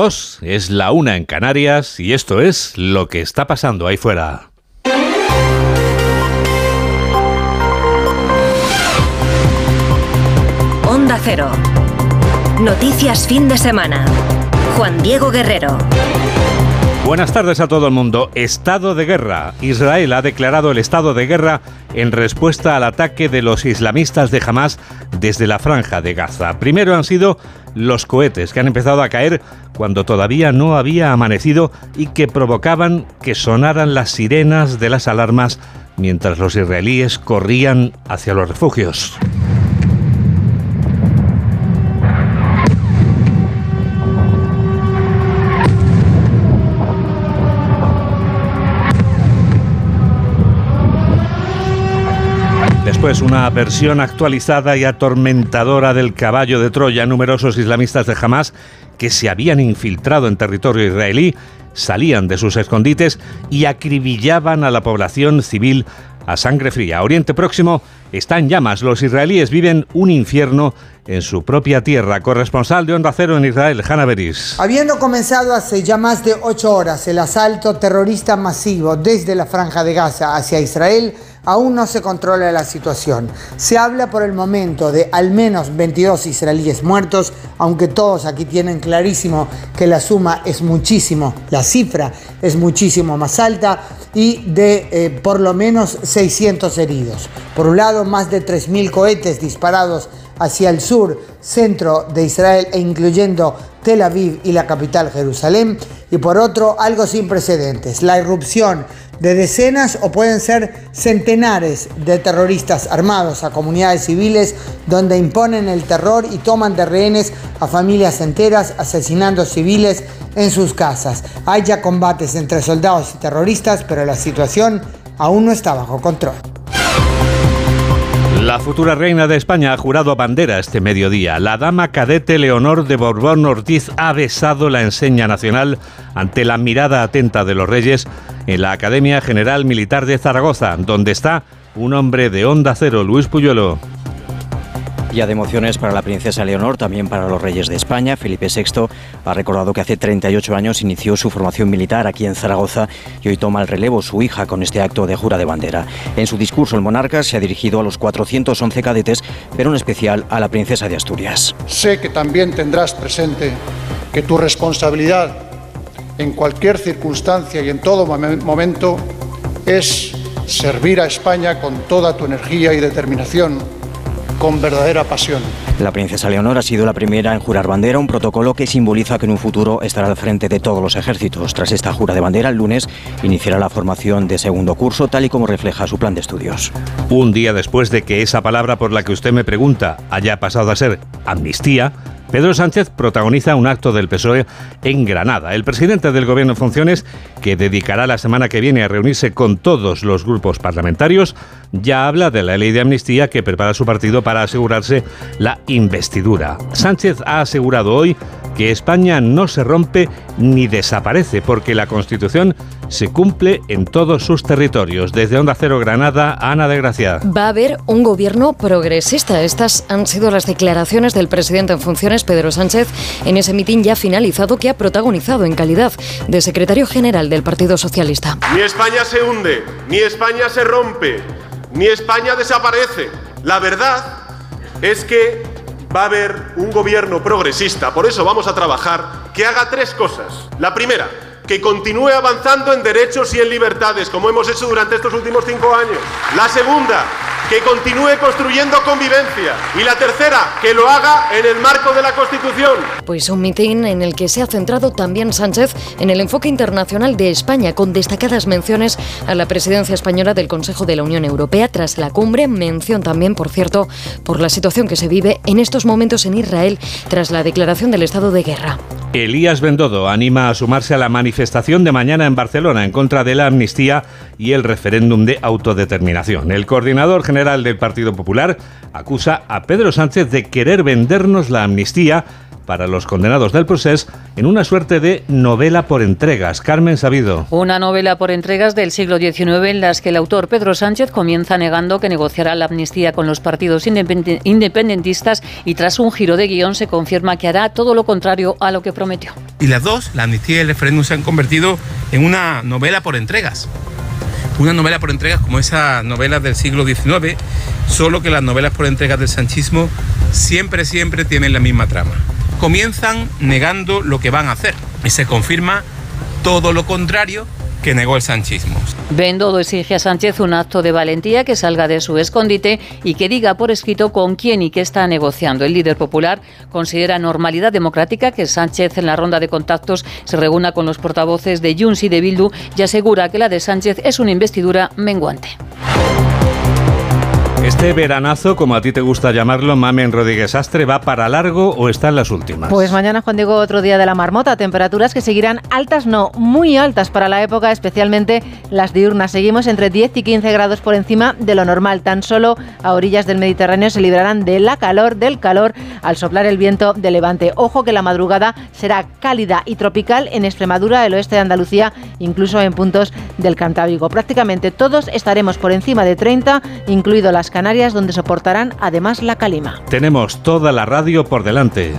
Os es la una en Canarias y esto es lo que está pasando ahí fuera. Onda Cero. Noticias fin de semana. Juan Diego Guerrero. Buenas tardes a todo el mundo. Estado de guerra. Israel ha declarado el estado de guerra en respuesta al ataque de los islamistas de Hamas desde la franja de Gaza. Primero han sido los cohetes que han empezado a caer cuando todavía no había amanecido y que provocaban que sonaran las sirenas de las alarmas mientras los israelíes corrían hacia los refugios. Después, una versión actualizada y atormentadora del caballo de Troya. Numerosos islamistas de Hamas que se habían infiltrado en territorio israelí salían de sus escondites y acribillaban a la población civil a sangre fría. Oriente Próximo está en llamas. Los israelíes viven un infierno en su propia tierra. Corresponsal de Onda Cero en Israel, Hanna Beris. Habiendo comenzado hace ya más de ocho horas el asalto terrorista masivo desde la franja de Gaza hacia Israel, aún no se controla la situación. Se habla por el momento de al menos 22 israelíes muertos, aunque todos aquí tienen clarísimo que la suma es muchísimo, la cifra es muchísimo más alta y de eh, por lo menos 600 heridos. Por un lado, más de 3.000 cohetes disparados hacia el sur, centro de Israel e incluyendo Tel Aviv y la capital Jerusalén. Y por otro, algo sin precedentes, la irrupción de decenas o pueden ser centenares de terroristas armados a comunidades civiles donde imponen el terror y toman de rehenes a familias enteras asesinando civiles en sus casas. Hay ya combates entre soldados y terroristas, pero la situación aún no está bajo control. La futura reina de España ha jurado bandera este mediodía. La dama cadete Leonor de Borbón Ortiz ha besado la enseña nacional ante la mirada atenta de los reyes en la Academia General Militar de Zaragoza, donde está un hombre de onda cero, Luis Puyuelo. Ya de emociones para la princesa Leonor, también para los reyes de España. Felipe VI ha recordado que hace 38 años inició su formación militar aquí en Zaragoza y hoy toma el relevo su hija con este acto de jura de bandera. En su discurso, el monarca se ha dirigido a los 411 cadetes, pero en especial a la princesa de Asturias. Sé que también tendrás presente que tu responsabilidad en cualquier circunstancia y en todo momento es servir a España con toda tu energía y determinación con verdadera pasión. La princesa Leonor ha sido la primera en jurar bandera, un protocolo que simboliza que en un futuro estará al frente de todos los ejércitos. Tras esta jura de bandera, el lunes iniciará la formación de segundo curso, tal y como refleja su plan de estudios. Un día después de que esa palabra por la que usted me pregunta haya pasado a ser amnistía, Pedro Sánchez protagoniza un acto del PSOE en Granada. El presidente del Gobierno en funciones, que dedicará la semana que viene a reunirse con todos los grupos parlamentarios, ya habla de la ley de amnistía que prepara su partido para asegurarse la investidura. Sánchez ha asegurado hoy que España no se rompe ni desaparece porque la Constitución se cumple en todos sus territorios. Desde Onda Cero Granada, Ana de Gracia. Va a haber un gobierno progresista. Estas han sido las declaraciones del presidente en funciones, Pedro Sánchez, en ese mitin ya finalizado que ha protagonizado en calidad de secretario general del Partido Socialista. Ni España se hunde, ni España se rompe, ni España desaparece. La verdad es que va a haber un gobierno progresista, por eso vamos a trabajar, que haga tres cosas. La primera, que continúe avanzando en derechos y en libertades, como hemos hecho durante estos últimos cinco años. La segunda, que continúe construyendo convivencia. Y la tercera, que lo haga en el marco de la Constitución. Pues un mitin en el que se ha centrado también Sánchez en el enfoque internacional de España, con destacadas menciones a la presidencia española del Consejo de la Unión Europea tras la cumbre. Mención también, por cierto, por la situación que se vive en estos momentos en Israel tras la declaración del estado de guerra. Elías Bendodo anima a sumarse a la manifestación de mañana en Barcelona en contra de la amnistía y el referéndum de autodeterminación. El coordinador general del Partido Popular acusa a Pedro Sánchez de querer vendernos la amnistía para los condenados del proceso en una suerte de novela por entregas. Carmen Sabido. Una novela por entregas del siglo XIX en las que el autor Pedro Sánchez comienza negando que negociará la amnistía con los partidos independentistas y tras un giro de guion se confirma que hará todo lo contrario a lo que prometió. Y las dos, la amnistía y el referéndum, se han convertido en una novela por entregas una novela por entregas como esa novela del siglo XIX, solo que las novelas por entregas del sanchismo siempre, siempre tienen la misma trama. Comienzan negando lo que van a hacer y se confirma todo lo contrario que negó el sanchismo. Bendodo exige a Sánchez un acto de valentía que salga de su escondite y que diga por escrito con quién y qué está negociando. El líder popular considera normalidad democrática que Sánchez en la ronda de contactos se reúna con los portavoces de Junts y de Bildu y asegura que la de Sánchez es una investidura menguante. Este veranazo, como a ti te gusta llamarlo, Mamen Rodríguez Astre, ¿va para largo o está en las últimas? Pues mañana, Juan Diego, otro día de la marmota. Temperaturas que seguirán altas, no, muy altas para la época, especialmente las diurnas. Seguimos entre 10 y 15 grados por encima de lo normal. Tan solo a orillas del Mediterráneo se librarán de la calor, del calor, al soplar el viento de levante. Ojo que la madrugada será cálida y tropical en Extremadura, el oeste de Andalucía, incluso en puntos del Cantábrico. Prácticamente todos estaremos por encima de 30, incluido las Canarias, donde soportarán además la calima. Tenemos toda la radio por delante.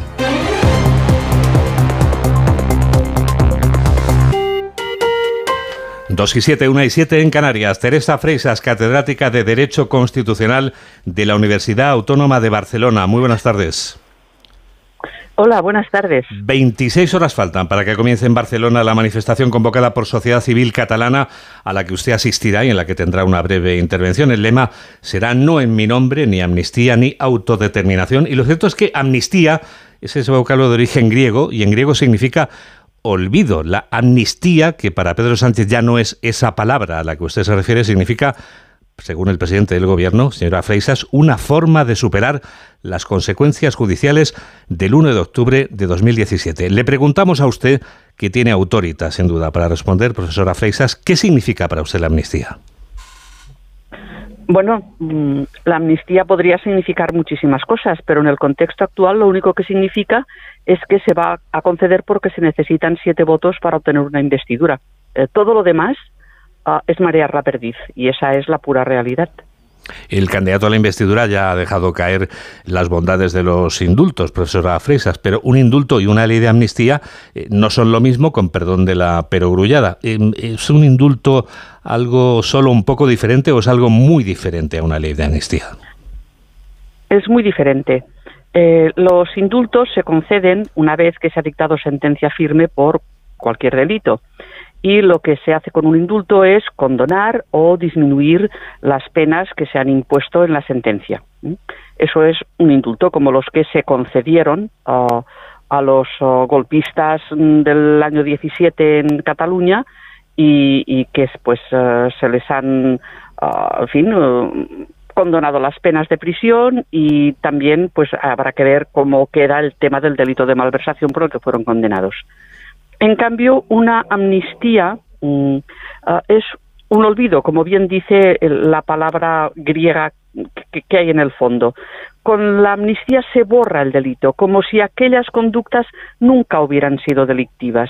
Dos y siete, una y siete en Canarias. Teresa Freisas, catedrática de Derecho Constitucional de la Universidad Autónoma de Barcelona. Muy buenas tardes. Hola, buenas tardes. 26 horas faltan para que comience en Barcelona la manifestación convocada por Sociedad Civil Catalana a la que usted asistirá y en la que tendrá una breve intervención. El lema será no en mi nombre, ni amnistía, ni autodeterminación. Y lo cierto es que amnistía es ese vocablo de origen griego y en griego significa olvido. La amnistía, que para Pedro Sánchez ya no es esa palabra a la que usted se refiere, significa según el presidente del gobierno, señora Freisas, una forma de superar las consecuencias judiciales del 1 de octubre de 2017. Le preguntamos a usted, que tiene autoridad, sin duda, para responder, profesora Freisas, ¿qué significa para usted la amnistía? Bueno, mm, la amnistía podría significar muchísimas cosas, pero en el contexto actual lo único que significa es que se va a conceder porque se necesitan siete votos para obtener una investidura. Eh, todo lo demás es marear la perdiz y esa es la pura realidad. El candidato a la investidura ya ha dejado caer las bondades de los indultos, profesora Freisas, pero un indulto y una ley de amnistía eh, no son lo mismo, con perdón de la perogrullada. Eh, ¿Es un indulto algo solo un poco diferente o es algo muy diferente a una ley de amnistía? Es muy diferente. Eh, los indultos se conceden una vez que se ha dictado sentencia firme por cualquier delito y lo que se hace con un indulto es condonar o disminuir las penas que se han impuesto en la sentencia. Eso es un indulto como los que se concedieron uh, a los uh, golpistas del año 17 en Cataluña y, y que pues uh, se les han, en fin, condonado las penas de prisión y también pues habrá que ver cómo queda el tema del delito de malversación por el que fueron condenados. En cambio, una amnistía mm, ah, es un olvido, como bien dice la palabra griega que, hay en el fondo. Con la amnistía se borra el delito, como si aquellas conductas nunca hubieran sido delictivas,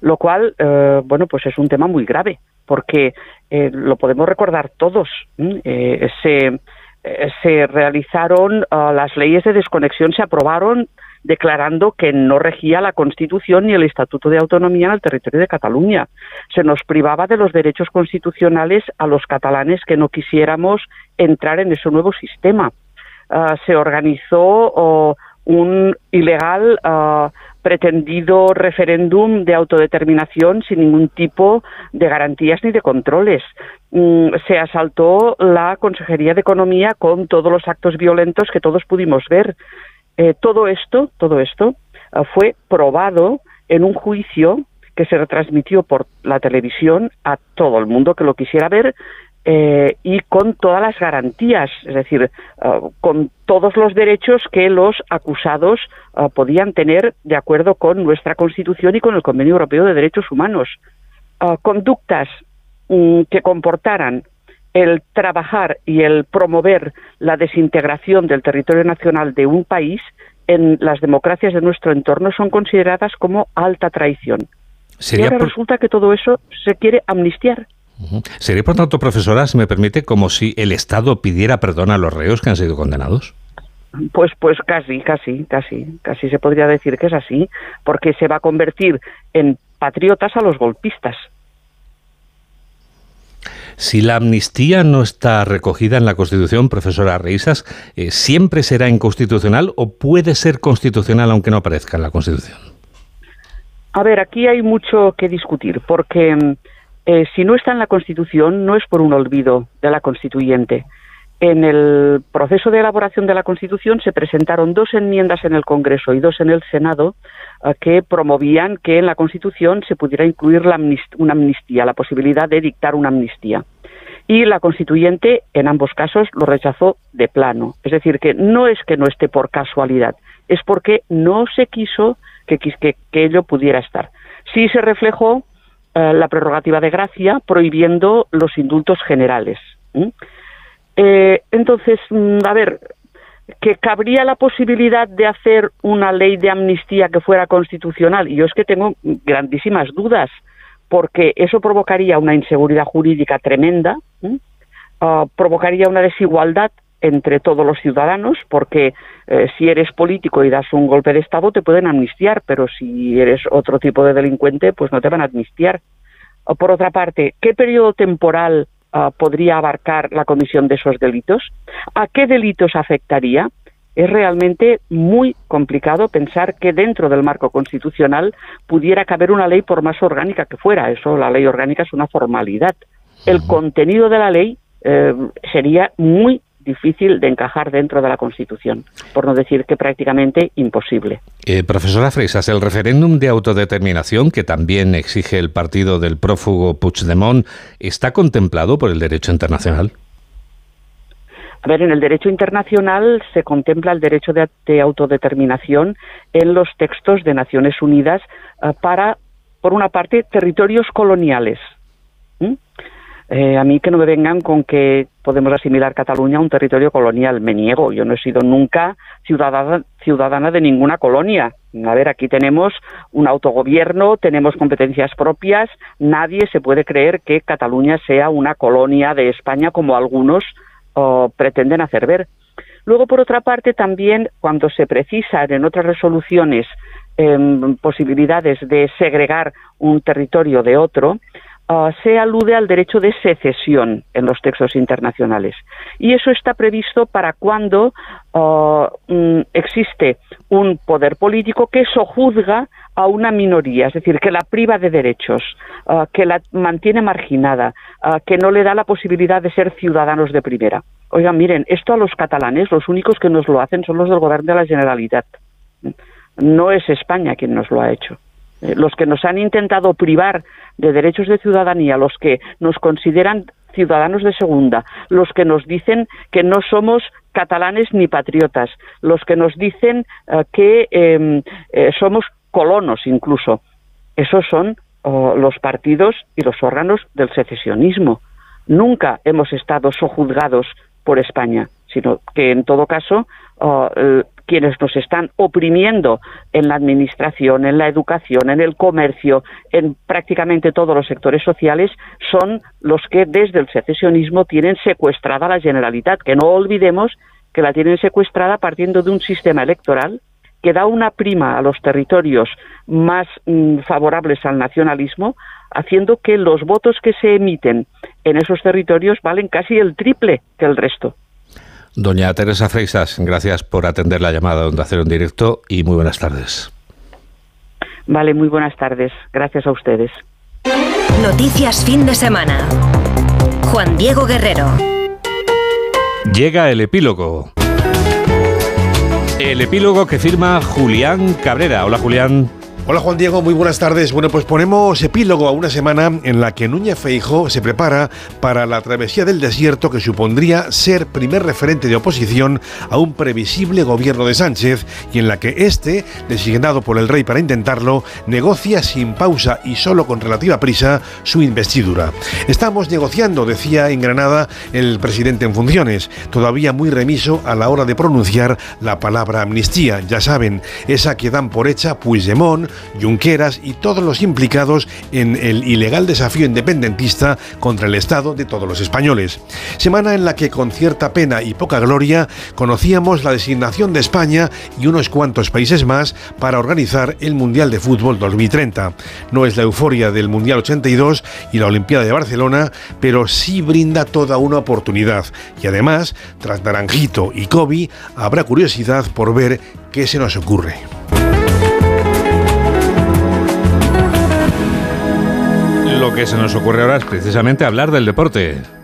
lo cual, eh, bueno, pues es un tema muy grave, porque eh, lo podemos recordar todos. Eh, se, se realizaron ah, las leyes de desconexión, se aprobaron declarando que no regía la Constitución ni el Estatuto de Autonomía en el territorio de Cataluña. Se nos privaba de los derechos constitucionales a los catalanes que no quisiéramos entrar en ese nuevo sistema. Ah, se organizó un ilegal ah, pretendido referéndum de autodeterminación sin ningún tipo de garantías ni de controles. Mm, se asaltó la Consejería de Economía con todos los actos violentos que todos pudimos ver. Eh, todo esto, todo esto eh, fue probado en un juicio que se retransmitió por la televisión a todo el mundo que lo quisiera ver eh, y con todas las garantías, es decir, con todos los derechos que los acusados podían tener de acuerdo con nuestra Constitución y con el Convenio Europeo de Derechos Humanos. conductas mm, que comportaran el trabajar y el promover la desintegración del territorio nacional de un país en las democracias de nuestro entorno son consideradas como alta traición. Y ahora resulta que todo eso se quiere amnistiar. Sería, por tanto, profesora, si me permite, como si el Estado pidiera perdón a los reos que han sido condenados. Pues, pues casi, casi, casi, casi se podría decir que es así, porque se va a convertir en patriotas a los golpistas. Si la amnistía no está recogida en la Constitución, profesora Reisas, eh, ¿siempre será inconstitucional o puede ser constitucional aunque no aparezca en la Constitución? A ver, aquí hay mucho que discutir, porque mm, eh, si no está en la Constitución no es por un olvido de la constituyente. En el proceso de elaboración de la Constitución se presentaron dos enmiendas en el Congreso y dos en el Senado eh, que promovían que en la Constitución se pudiera incluir una amnistía, la posibilidad de dictar una amnistía. Y la Constituyente, en ambos casos, lo rechazó de plano. Es decir, que no es que no esté por casualidad, es porque no se quiso que, ello pudiera estar. Sí se reflejó eh, la prerrogativa de gracia prohibiendo los indultos generales. Entonces, mm, a ver, que cabría la posibilidad de hacer una ley de amnistía que fuera constitucional. Yo es que tengo grandísimas dudas, porque eso provocaría una inseguridad jurídica tremenda, ah, provocaría una desigualdad entre todos los ciudadanos, porque eh, si eres político y das un golpe de Estado te pueden amnistiar, pero si eres otro tipo de delincuente, pues no te van a amnistiar. por otra parte, ¿qué periodo temporal Ah, podría abarcar la comisión de esos delitos? ¿A qué delitos afectaría? Es realmente muy complicado pensar que dentro del marco constitucional pudiera caber una ley por más orgánica que fuera. Eso, la ley orgánica es una formalidad. El contenido de la ley eh, sería muy difícil de encajar dentro de la Constitución, por no decir que prácticamente imposible. Eh, profesora Freisas, el referéndum de autodeterminación que también exige el partido del prófugo Puigdemont, ¿está contemplado por el derecho internacional? A ver, en el derecho internacional se contempla el derecho de, autodeterminación en los textos de Naciones Unidas eh, para, por una parte, territorios coloniales. Eh, a mí que no me vengan con que podemos asimilar Cataluña a un territorio colonial. Me niego, yo no he sido nunca ciudadana, ciudadana de ninguna colonia. A ver, aquí tenemos un autogobierno, tenemos competencias propias, nadie se puede creer que Cataluña sea una colonia de España como algunos pretenden hacer ver. Luego, por otra parte, también cuando se precisan en otras resoluciones em, posibilidades de segregar un territorio de otro, Ah, se alude al derecho de secesión en los textos internacionales. Y eso está previsto para cuando ah, mm, existe un poder político que sojuzga a una minoría, es decir, que la priva de derechos, ah, que la mantiene marginada, que no le da la posibilidad de ser ciudadanos de primera. Oigan, miren, esto a los catalanes, los únicos que nos lo hacen son los del Gobierno de la Generalitat. No es España quien nos lo ha hecho. Eh, los que nos han intentado privar de derechos de ciudadanía, los que nos consideran ciudadanos de segunda, los que nos dicen que no somos catalanes ni patriotas, los que nos dicen eh, que em, eh, somos colonos incluso. Esos son oh, los partidos y los órganos del secesionismo. Nunca hemos estado sojuzgados por España, sino que en todo caso quienes nos están oprimiendo en la administración, en la educación, en el comercio, en prácticamente todos los sectores sociales, son los que desde el secesionismo tienen secuestrada la Generalitat, que no olvidemos que la tienen secuestrada partiendo de un sistema electoral que da una prima a los territorios más mm, favorables al nacionalismo, haciendo que los votos que se emiten en esos territorios valen casi el triple que el resto. Doña Teresa Freisas, gracias por atender la llamada donde hacer un directo y muy buenas tardes. Vale, muy buenas tardes. Gracias a ustedes. Noticias fin de semana. Juan Diego Guerrero. Llega el epílogo. El epílogo que firma Julián Cabrera. Hola Julián. Hola Juan Diego, muy buenas tardes. Bueno, pues ponemos epílogo a una semana en la que Núñez Feijo se prepara para la travesía del desierto que supondría ser primer referente de oposición a un previsible gobierno de Sánchez y en la que este, designado por el rey para intentarlo, negocia sin pausa y solo con relativa prisa su investidura. Estamos negociando, decía en Granada el presidente en funciones, todavía muy remiso a la hora de pronunciar la palabra amnistía. Ya saben, esa que dan por hecha Puigdemont, Junqueras y todos los implicados en el ilegal desafío independentista contra el Estado de todos los españoles. Semana en la que con cierta pena y poca gloria conocíamos la designación de España y unos cuantos países más para organizar el Mundial de Fútbol 2030. No es la euforia del Mundial 82 y la Olimpiada de Barcelona, pero sí brinda toda una oportunidad. Y además, tras Naranjito y Kobe, habrá curiosidad por ver qué se nos ocurre. Lo que se nos ocurre ahora es precisamente hablar del deporte.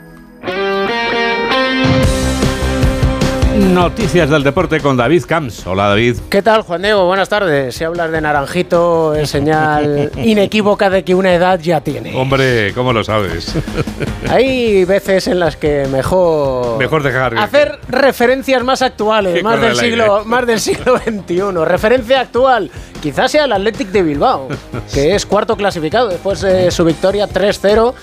Noticias del deporte con David Camps. Hola David. ¿Qué tal Juan Diego? Buenas tardes. Si hablas de naranjito es señal inequívoca de que una edad ya tiene. Hombre, ¿cómo lo sabes? Hay veces en las que mejor mejor dejar hacer referencias más actuales, más del siglo más del siglo XXI. Referencia actual, quizás sea el Athletic de Bilbao, que es cuarto clasificado después de su victoria 3-0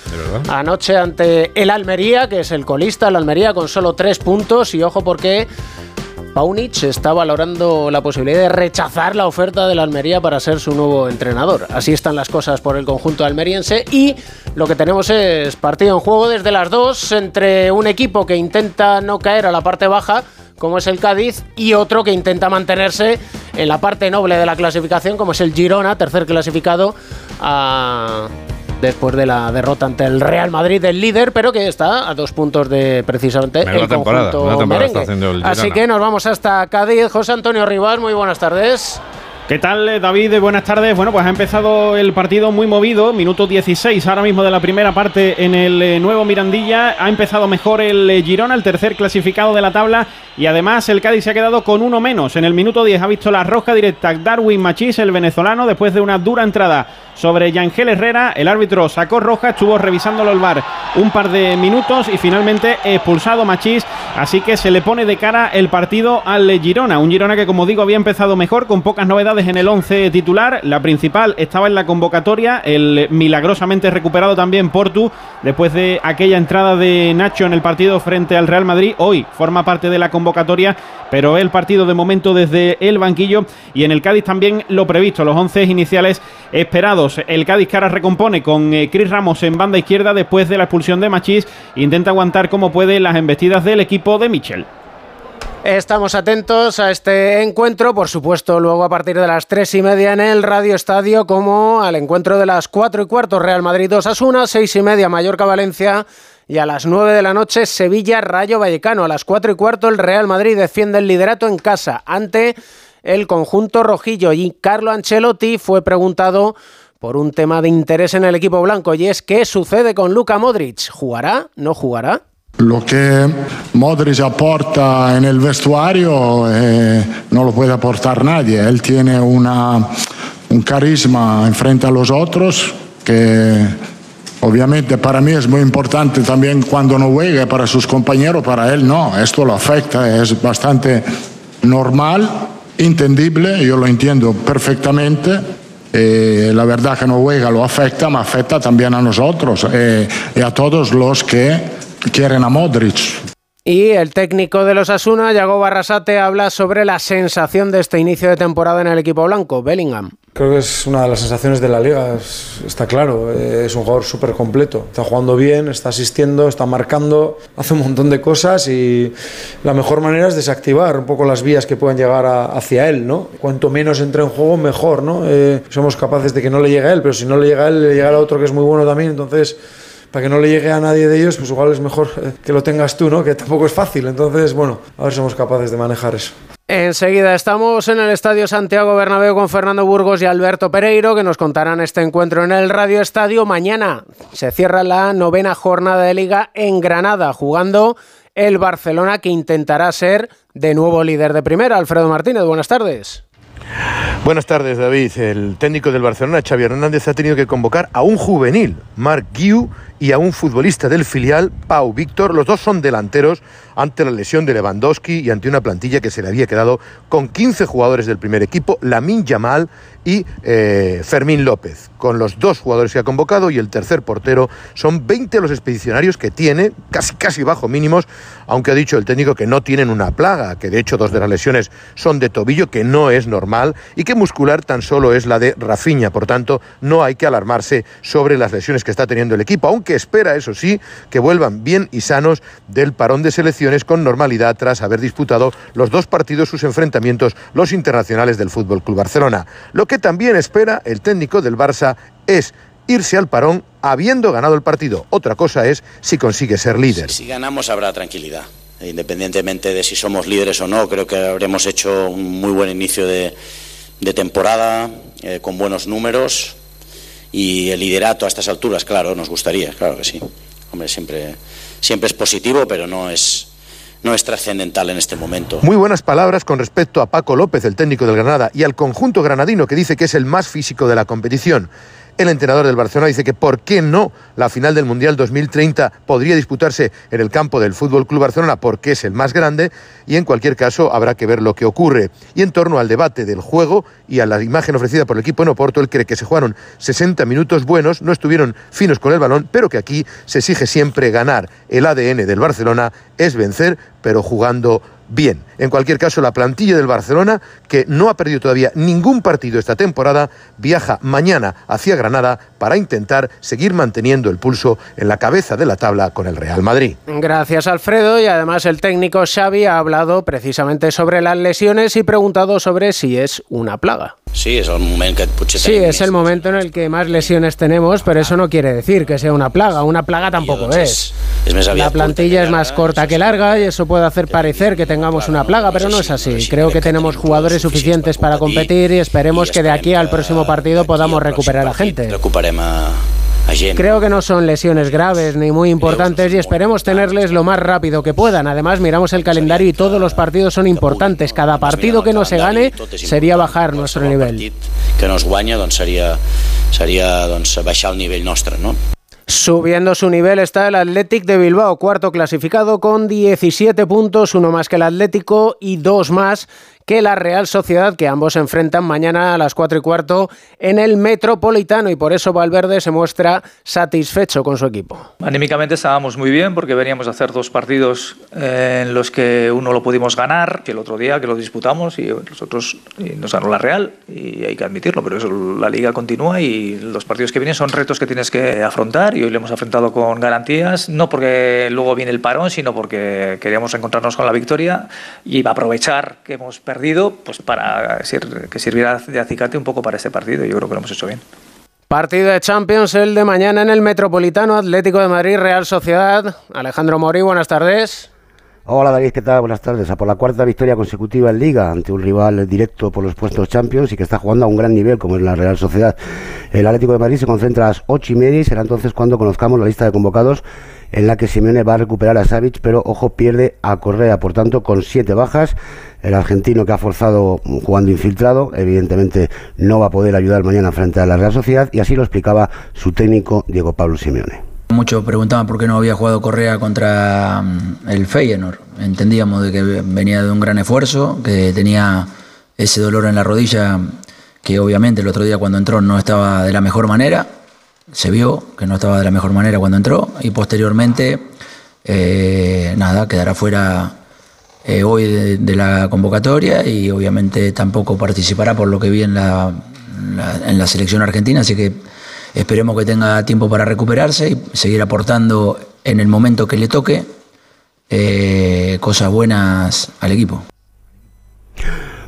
anoche ante el Almería, que es el colista, el Almería con solo tres puntos y ojo porque Paunic está valorando la posibilidad de rechazar la oferta de la Almería para ser su nuevo entrenador. Así están las cosas por el conjunto almeriense y lo que tenemos es partido en juego desde las dos entre un equipo que intenta no caer a la parte baja como es el Cádiz, y otro que intenta mantenerse en la parte noble de la clasificación, como es el Girona, tercer clasificado, a después de la derrota ante el Real Madrid, el líder, pero que está a dos puntos de precisamente el conjunto merengue. Así que nos vamos hasta Cádiz. José Antonio Rivas, muy buenas tardes. ¿Qué tal, David? Buenas tardes. Bueno, pues ha empezado el partido muy movido, minuto 16 ahora mismo de la primera parte en el eh, nuevo Mirandilla. Ha empezado mejor el eh, Girona, el tercer clasificado de la tabla, y además el Cádiz se ha quedado con uno menos. En el minuto 10 ha visto la roja directa Darwin Machís, el venezolano, después de una dura entrada sobre Yangel Herrera. El árbitro sacó roja, estuvo revisándolo el bar un par de minutos y finalmente expulsado Machís. Así que se le pone de cara el partido al Girona. Un Girona que, como digo, había empezado mejor, con pocas novedades en el 11 titular. La principal estaba en la convocatoria, el milagrosamente recuperado también Portu, después de aquella entrada de Nacho en el partido frente al Real Madrid. Hoy forma parte de la convocatoria, pero el partido de momento desde el banquillo. Y en el Cádiz también lo previsto, los 11 iniciales esperados. El Cádiz que ahora recompone con eh, Cris Ramos en banda izquierda después de la expulsión de Machís. Intenta aguantar como puede las embestidas del equipo de Michel. Estamos atentos a este encuentro, por supuesto, luego a partir de las tres y media en el Radio Estadio, como al encuentro de las cuatro y cuarto Real Madrid 2 Asuna, seis y media Mallorca Valencia y a las nueve de la noche Sevilla Rayo Vallecano. A las cuatro y cuarto el Real Madrid defiende el liderato en casa ante el conjunto rojillo y Carlo Ancelotti fue preguntado por un tema de interés en el equipo blanco y es qué sucede con Luka Modric. ¿Jugará? ¿No jugará? Lo que Modric aporta en el vestuario eh, no lo puede aportar nadie. Él tiene una, un carisma en frente a los otros que obviamente para mí es muy importante también cuando no juega, para sus compañeros, para él no. Esto lo afecta, es bastante normal, entendible, yo lo entiendo perfectamente. Eh, la verdad que no juega lo afecta, me afecta también a nosotros eh, y a todos los que quieren a Modric. Y el técnico de los Asuna, Yago Barrasate, habla sobre la sensación de este inicio de temporada en el equipo blanco, Bellingham. Creo que es una de las sensaciones de la liga, está claro, eh, es un jugador súper completo, está jugando bien, está asistiendo, está marcando, hace un montón de cosas y la mejor manera es desactivar un poco las vías que puedan llegar hacia él, ¿no? Cuanto menos entre en juego, mejor, ¿no? Eh, somos capaces de que no le llegue a él, pero si no le llega a él, le llega a otro que es muy bueno también, entonces para que no le llegue a nadie de ellos, pues igual es mejor eh, que lo tengas tú, ¿no? Que tampoco es fácil. Entonces, bueno, a ver si somos capaces de manejar eso. Enseguida estamos en el Estadio Santiago Bernabéu con Fernando Burgos y Alberto Pereiro que nos contarán este encuentro en el Radio Estadio. Mañana se cierra la novena jornada de liga en Granada jugando el Barcelona que intentará ser de nuevo líder de primera. Alfredo Martínez, buenas tardes. Buenas tardes, David. El técnico del Barcelona, Xavi Hernández, ha tenido que convocar a un juvenil, Marc Guiu, y a un futbolista del filial, Pau Víctor. Los dos son delanteros ante la lesión de Lewandowski y ante una plantilla que se le había quedado con 15 jugadores del primer equipo, Lamin Yamal y eh, Fermín López. Con los dos jugadores que ha convocado y el tercer portero, son 20 los expedicionarios que tiene, casi, casi bajo mínimos, aunque ha dicho el técnico que no tienen una plaga, que de hecho dos de las lesiones son de tobillo, que no es normal, y que muscular tan solo es la de Rafiña. Por tanto, no hay que alarmarse sobre las lesiones que está teniendo el equipo, aunque espera, eso sí, que vuelvan bien y sanos del parón de selecciones con normalidad tras haber disputado los dos partidos sus enfrentamientos los internacionales del Fútbol Club Barcelona. Lo que también espera el técnico del Barça es irse al parón habiendo ganado el partido. Otra cosa es si consigue ser líder. Si ganamos habrá tranquilidad. Independientemente de si somos líderes o no, creo que habremos hecho un muy buen inicio de, de temporada, eh, con buenos números y el liderato a estas alturas, claro, nos gustaría, claro que sí. Hombre, siempre, siempre es positivo, pero no es, no es trascendental en este momento. Muy buenas palabras con respecto a Paco López, el técnico del Granada, y al conjunto granadino que dice que es el más físico de la competición. El entrenador del Barcelona dice que por qué no la final del Mundial 2030 podría disputarse en el campo del Fútbol Club Barcelona porque es el más grande y en cualquier caso habrá que ver lo que ocurre. Y en torno al debate del juego y a la imagen ofrecida por el equipo en Oporto, él cree que se jugaron 60 minutos buenos, no estuvieron finos con el balón, pero que aquí se exige siempre ganar. El ADN del Barcelona es vencer, pero jugando bien. En cualquier caso, la plantilla del Barcelona, que no ha perdido todavía ningún partido esta temporada, viaja mañana hacia Granada para intentar seguir manteniendo el pulso en la cabeza de la tabla con el Real Madrid. Gracias, Alfredo. Y además el técnico Xavi ha hablado precisamente sobre las lesiones y preguntado sobre si es una plaga. Sí, es el momento que potser Sí, es el momento en el que más lesiones tenemos, pero eso no quiere decir que sea una plaga. Una plaga tampoco es. La plantilla es más corta que larga y eso puede hacer parecer que tengamos una plaga, pero no es así. Creo que tenemos jugadores suficientes para competir y esperemos que de aquí al próximo partido podamos recuperar a gente. Creo que no son lesiones graves ni muy importantes y esperemos tenerles lo más rápido que puedan. Además, miramos el calendario y todos los partidos son importantes. Cada partido que no se gane sería bajar nuestro nivel. que no es guanya doncs, baixar el nivell nostre, no? Subiendo su nivel está el Athletic de Bilbao, cuarto clasificado con 17 puntos, uno más que el Atlético y dos más que la Real Sociedad, que ambos se enfrentan mañana a las 4 y cuarto en el Metropolitano y por eso Valverde se muestra satisfecho con su equipo. Anímicamente estábamos muy bien porque veníamos a hacer dos partidos eh, en los que uno lo pudimos ganar, que el otro día que lo disputamos y nosotros nos ganó la Real y hay que admitirlo, pero eso, la liga continúa y los partidos que vienen son retos que tienes que afrontar y hoy lo hemos afrontado con garantías, no porque luego viene el parón, sino porque queríamos encontrarnos con la victoria y aprovechar que hemos perdido pues para que sirviera de acicate un poco para este partido yo creo que lo hemos hecho bien. Partido de Champions el de mañana en el Metropolitano Atlético de Madrid Real Sociedad. Alejandro Mori, buenas tardes. Hola David, ¿qué tal? Buenas tardes. A por la cuarta victoria consecutiva en Liga ante un rival directo por los puestos Champions y que está jugando a un gran nivel como es la Real Sociedad. El Atlético de Madrid se concentra a las ocho y media y será entonces cuando conozcamos la lista de convocados en la que Simeone va a recuperar a Savic, pero ojo, pierde a Correa, por tanto, con siete bajas. El argentino que ha forzado jugando infiltrado, evidentemente no va a poder ayudar mañana frente a la Real Sociedad y así lo explicaba su técnico Diego Pablo Simeone. Muchos preguntaban por qué no había jugado Correa contra mm, el Feyenoord. Entendíamos de que venía de un gran esfuerzo, que tenía ese dolor en la rodilla que obviamente el otro día cuando entró no estaba de la mejor manera. Se vio que no estaba de la mejor manera cuando entró y posteriormente, eh, nada, quedará fuera eh, hoy de, la convocatoria y obviamente tampoco participará por lo que vi en la, la- en la selección argentina, así que esperemos que tenga tiempo para recuperarse y seguir aportando en el momento que le toque eh, cosas buenas al equipo.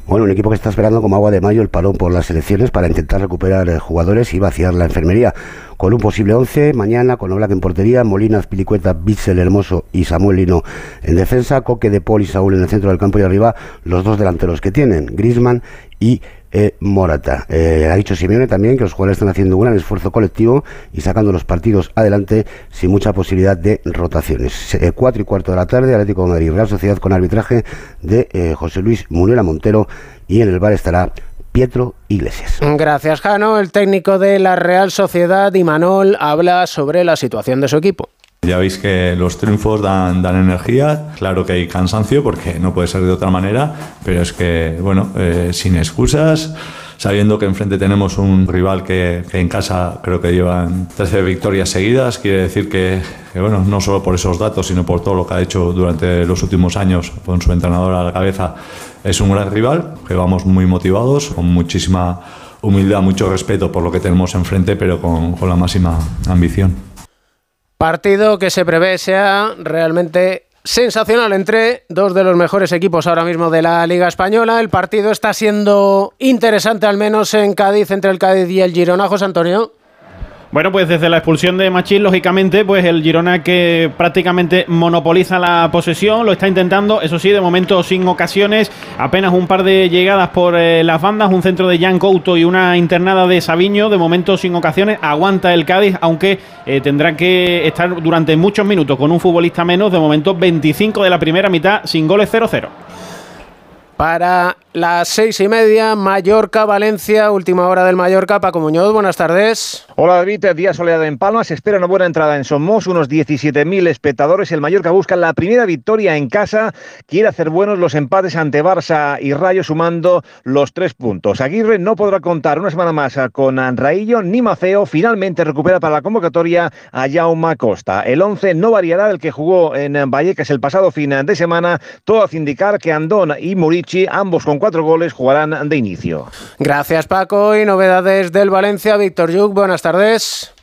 Bueno, un equipo que está esperando como agua de mayo el parón por las elecciones para intentar recuperar eh, jugadores y vaciar la enfermería. Con un posible 11, mañana con Oblak en portería, Molina, Pilicueta, Bitzel, Hermoso y Samuel Lino en defensa, Coque de Paul y Saúl en el centro del campo y arriba los dos delanteros que tienen, Grisman y eh, Morata. Eh, ha dicho Simeone también que los jugadores están haciendo un gran esfuerzo colectivo y sacando los partidos adelante sin mucha posibilidad de rotaciones. Eh, cuatro y cuarto de la tarde, Atlético de Madrid, Real Sociedad con arbitraje de eh, José Luis Munera Montero y en el bar estará Pietro Iglesias. Gracias, Jano. El técnico de la Real Sociedad, Imanol, habla sobre la situación de su equipo. Ya veis que los triunfos dan, dan, energía, claro que hay cansancio porque no puede ser de otra manera, pero es que, bueno, eh, sin excusas, sabiendo que enfrente tenemos un rival que, que, en casa creo que llevan 13 victorias seguidas, quiere decir que, que, bueno, no solo por esos datos, sino por todo lo que ha hecho durante los últimos años con su entrenador a la cabeza, es un gran rival, que vamos muy motivados, con muchísima humildad, mucho respeto por lo que tenemos enfrente, pero con, con la máxima ambición. Partido que se prevé sea realmente sensacional entre dos de los mejores equipos ahora mismo de la Liga Española. El partido está siendo interesante, al menos en Cádiz, entre el Cádiz y el Girona. José Antonio. Bueno, pues desde la expulsión de Machín, lógicamente, pues el Girona que prácticamente monopoliza la posesión, lo está intentando, eso sí, de momento sin ocasiones, apenas un par de llegadas por eh, las bandas, un centro de Jan Couto y una internada de Sabiño, de momento sin ocasiones, aguanta el Cádiz, aunque eh, tendrá que estar durante muchos minutos con un futbolista menos, de momento 25 de la primera mitad, sin goles 0-0. Para las seis y media, Mallorca, Valencia, última hora del Mallorca. Paco Muñoz, buenas tardes. Hola David, día soleado en Palma. Se espera una buena entrada en Somos, unos 17.000 espectadores. El Mallorca busca la primera victoria en casa. Quiere hacer buenos los empates ante Barça y Rayo, sumando los tres puntos. Aguirre no podrá contar una semana más con Raillo ni Maceo. Finalmente recupera para la convocatoria a Jaume Costa. El 11 no variará del que jugó en Vallecas el pasado fin de semana. Todo hace indicar que Andón y Murici, ambos con cuatro goles, jugarán de inicio. Gracias Paco y novedades del Valencia. Víctor Yuk, buenas tardes.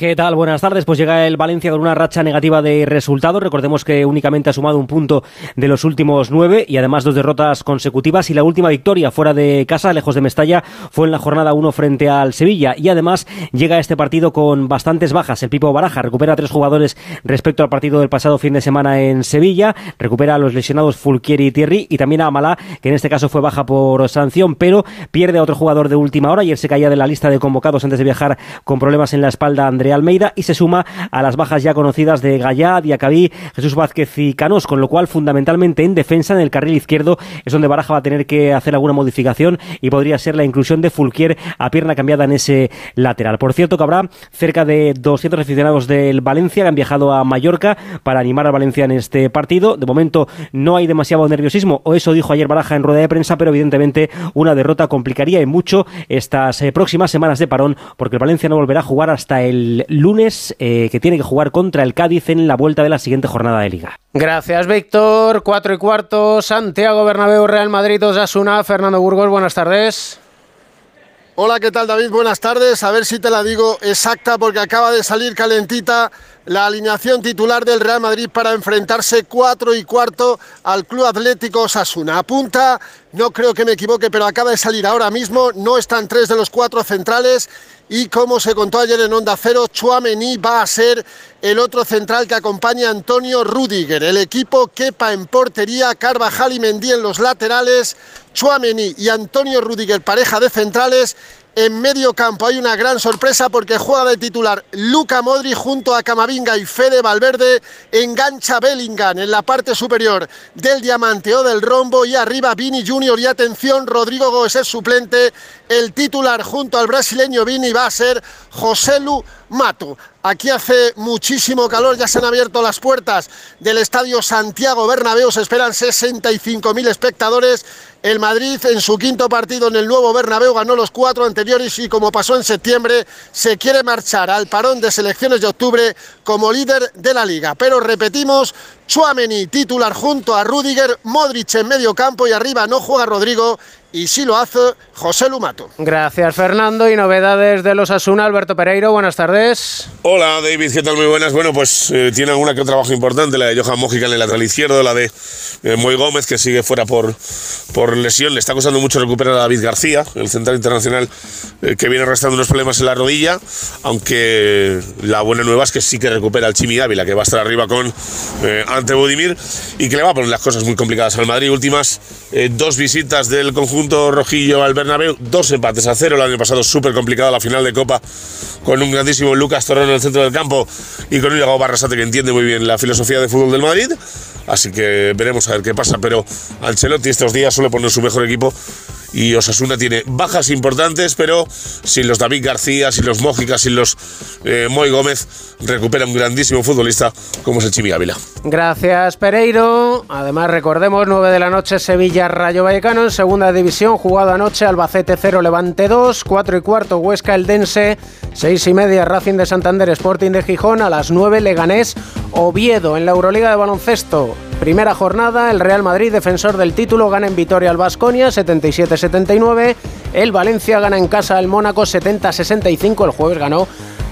¿Qué tal? Buenas tardes. Pues llega el Valencia con una racha negativa de resultados. Recordemos que únicamente ha sumado un punto de los últimos nueve y además dos derrotas consecutivas. Y la última victoria fuera de casa, lejos de Mestalla, fue en la jornada 1 frente al Sevilla. Y además llega este partido con bastantes bajas. El Pipo Baraja recupera tres jugadores respecto al partido del pasado fin de semana en Sevilla. Recupera a los lesionados Fulquieri y Thierry y también a Amalá, que en este caso fue baja por sanción, pero pierde a otro jugador de última hora. Ayer se caía de la lista de convocados antes de viajar con problemas en la espalda Andrea Almeida y se suma a las bajas ya conocidas de Gallá, Diacabí, Jesús Vázquez y Canós, con lo cual fundamentalmente en defensa en el carril izquierdo es donde Baraja va a tener que hacer alguna modificación y podría ser la inclusión de Fulquier a pierna cambiada en ese lateral. Por cierto que habrá cerca de 200 aficionados del Valencia que han viajado a Mallorca para animar al Valencia en este partido. De momento no hay demasiado nerviosismo, o eso dijo ayer Baraja en rueda de prensa, pero evidentemente una derrota complicaría en mucho estas eh, próximas semanas de parón porque el Valencia no volverá a jugar hasta el lunes eh, que tiene que jugar contra el Cádiz en la vuelta de la siguiente jornada de liga. Gracias, Víctor. Cuatro y cuarto, Santiago Bernabéu, Real Madrid, Osasuna. Fernando Burgos, buenas tardes. Hola, ¿qué tal David? Buenas tardes. A ver si te la digo exacta porque acaba de salir calentita la alineación titular del Real Madrid para enfrentarse cuatro y cuarto al Club Atlético Osasuna. Apunta, no creo que me equivoque, pero acaba de salir ahora mismo. No están tres de los cuatro centrales y como se contó ayer en Onda Cero, Chuamení va a ser el otro central que acompaña a Antonio Rudiger. El equipo quepa en portería, Carvajal y Mendy en los laterales, Chuamení y Antonio Rudiger, pareja de centrales. En medio campo hay una gran sorpresa porque juega de titular Luca Modri junto a Camavinga y Fede Valverde. Engancha Bellingham en la parte superior del diamante o del rombo y arriba Vini Junior y atención Rodrigo Gómez es suplente. El titular junto al brasileño Vini va a ser José Lu Mato. Aquí hace muchísimo calor, ya se han abierto las puertas del estadio Santiago Bernabéu, se esperan 65.000 espectadores. El Madrid en su quinto partido en el nuevo Bernabéu ganó los cuatro anteriores y como pasó en septiembre, se quiere marchar al parón de selecciones de octubre como líder de la liga. Pero repetimos, Chuameni titular junto a Rudiger, Modric en medio campo y arriba no juega Rodrigo y sí lo hace José Lumato. Gracias Fernando y novedades de los Asuna, Alberto Pereiro, buenas tardes. Hola David, ¿qué tal? Muy buenas. Bueno, pues eh, tiene alguna que otra trabajo importante, la de Johan Mójica en el lateral izquierdo, la de eh, Moy Gómez que sigue fuera por, por lesión, le está costando mucho recuperar a David García, el central internacional eh, que viene arrastrando unos problemas en la rodilla, aunque la buena nueva es que sí que recupera al Chimi Ávila, que va a estar arriba con ante Budimir y que le va a poner las cosas muy complicadas al Madrid. Últimas dos visitas del conjunto rojillo al Bernabéu, dos empates a cero el año pasado, súper complicado la final de Copa con un grandísimo Lucas Torrón en el centro del campo y con un Iago Barrasate que entiende muy bien la filosofía de fútbol del Madrid. Así que veremos a ver qué pasa. Pero Ancelotti estos días suele poner su mejor equipo y Osasuna tiene bajas importantes, pero sin los David García, sin los Mójicas, sin los eh, Moy Gómez, recupera un grandísimo futbolista como es el Chimi Ávila. Gracias, Pereiro. Además, recordemos, 9 de la noche, Sevilla Rayo Vallecano en segunda división, jugado anoche, Albacete 0, Levante 2, 4 y cuarto, Huesca Eldense, 6 y media, Racing de Santander, Sporting de Gijón, a las 9, Leganés, Oviedo en la Euroliga de baloncesto. Primera jornada, el Real Madrid, defensor del título, gana en Vitoria al Basconia 77-79. El Valencia gana en casa al Mónaco 70-65. El jueves ganó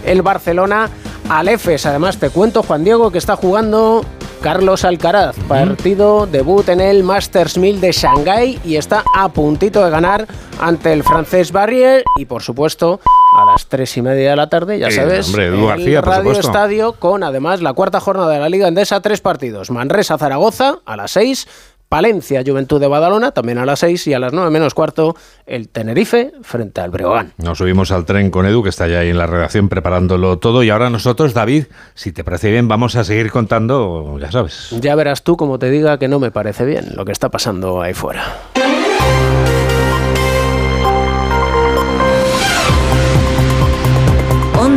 el Barcelona al EFES. Además, te cuento, Juan Diego, que está jugando Carlos Alcaraz. Partido, debut en el Masters 1000 de Shanghái y está a puntito de ganar ante el francés Barrier. Y por supuesto, a las tres y media de la tarde, ya sabes, hombre, Edu el García, por Radio supuesto. Estadio con además la cuarta jornada de la Liga Endesa, tres partidos. Manresa-Zaragoza a las seis. Palencia, Juventud de Badalona, también a las seis y a las nueve menos cuarto, el Tenerife frente al Breogán. Nos subimos al tren con Edu, que está ya ahí en la redacción preparándolo todo. Y ahora nosotros, David, si te parece bien, vamos a seguir contando, ya sabes. Ya verás tú como te diga que no me parece bien lo que está pasando ahí fuera.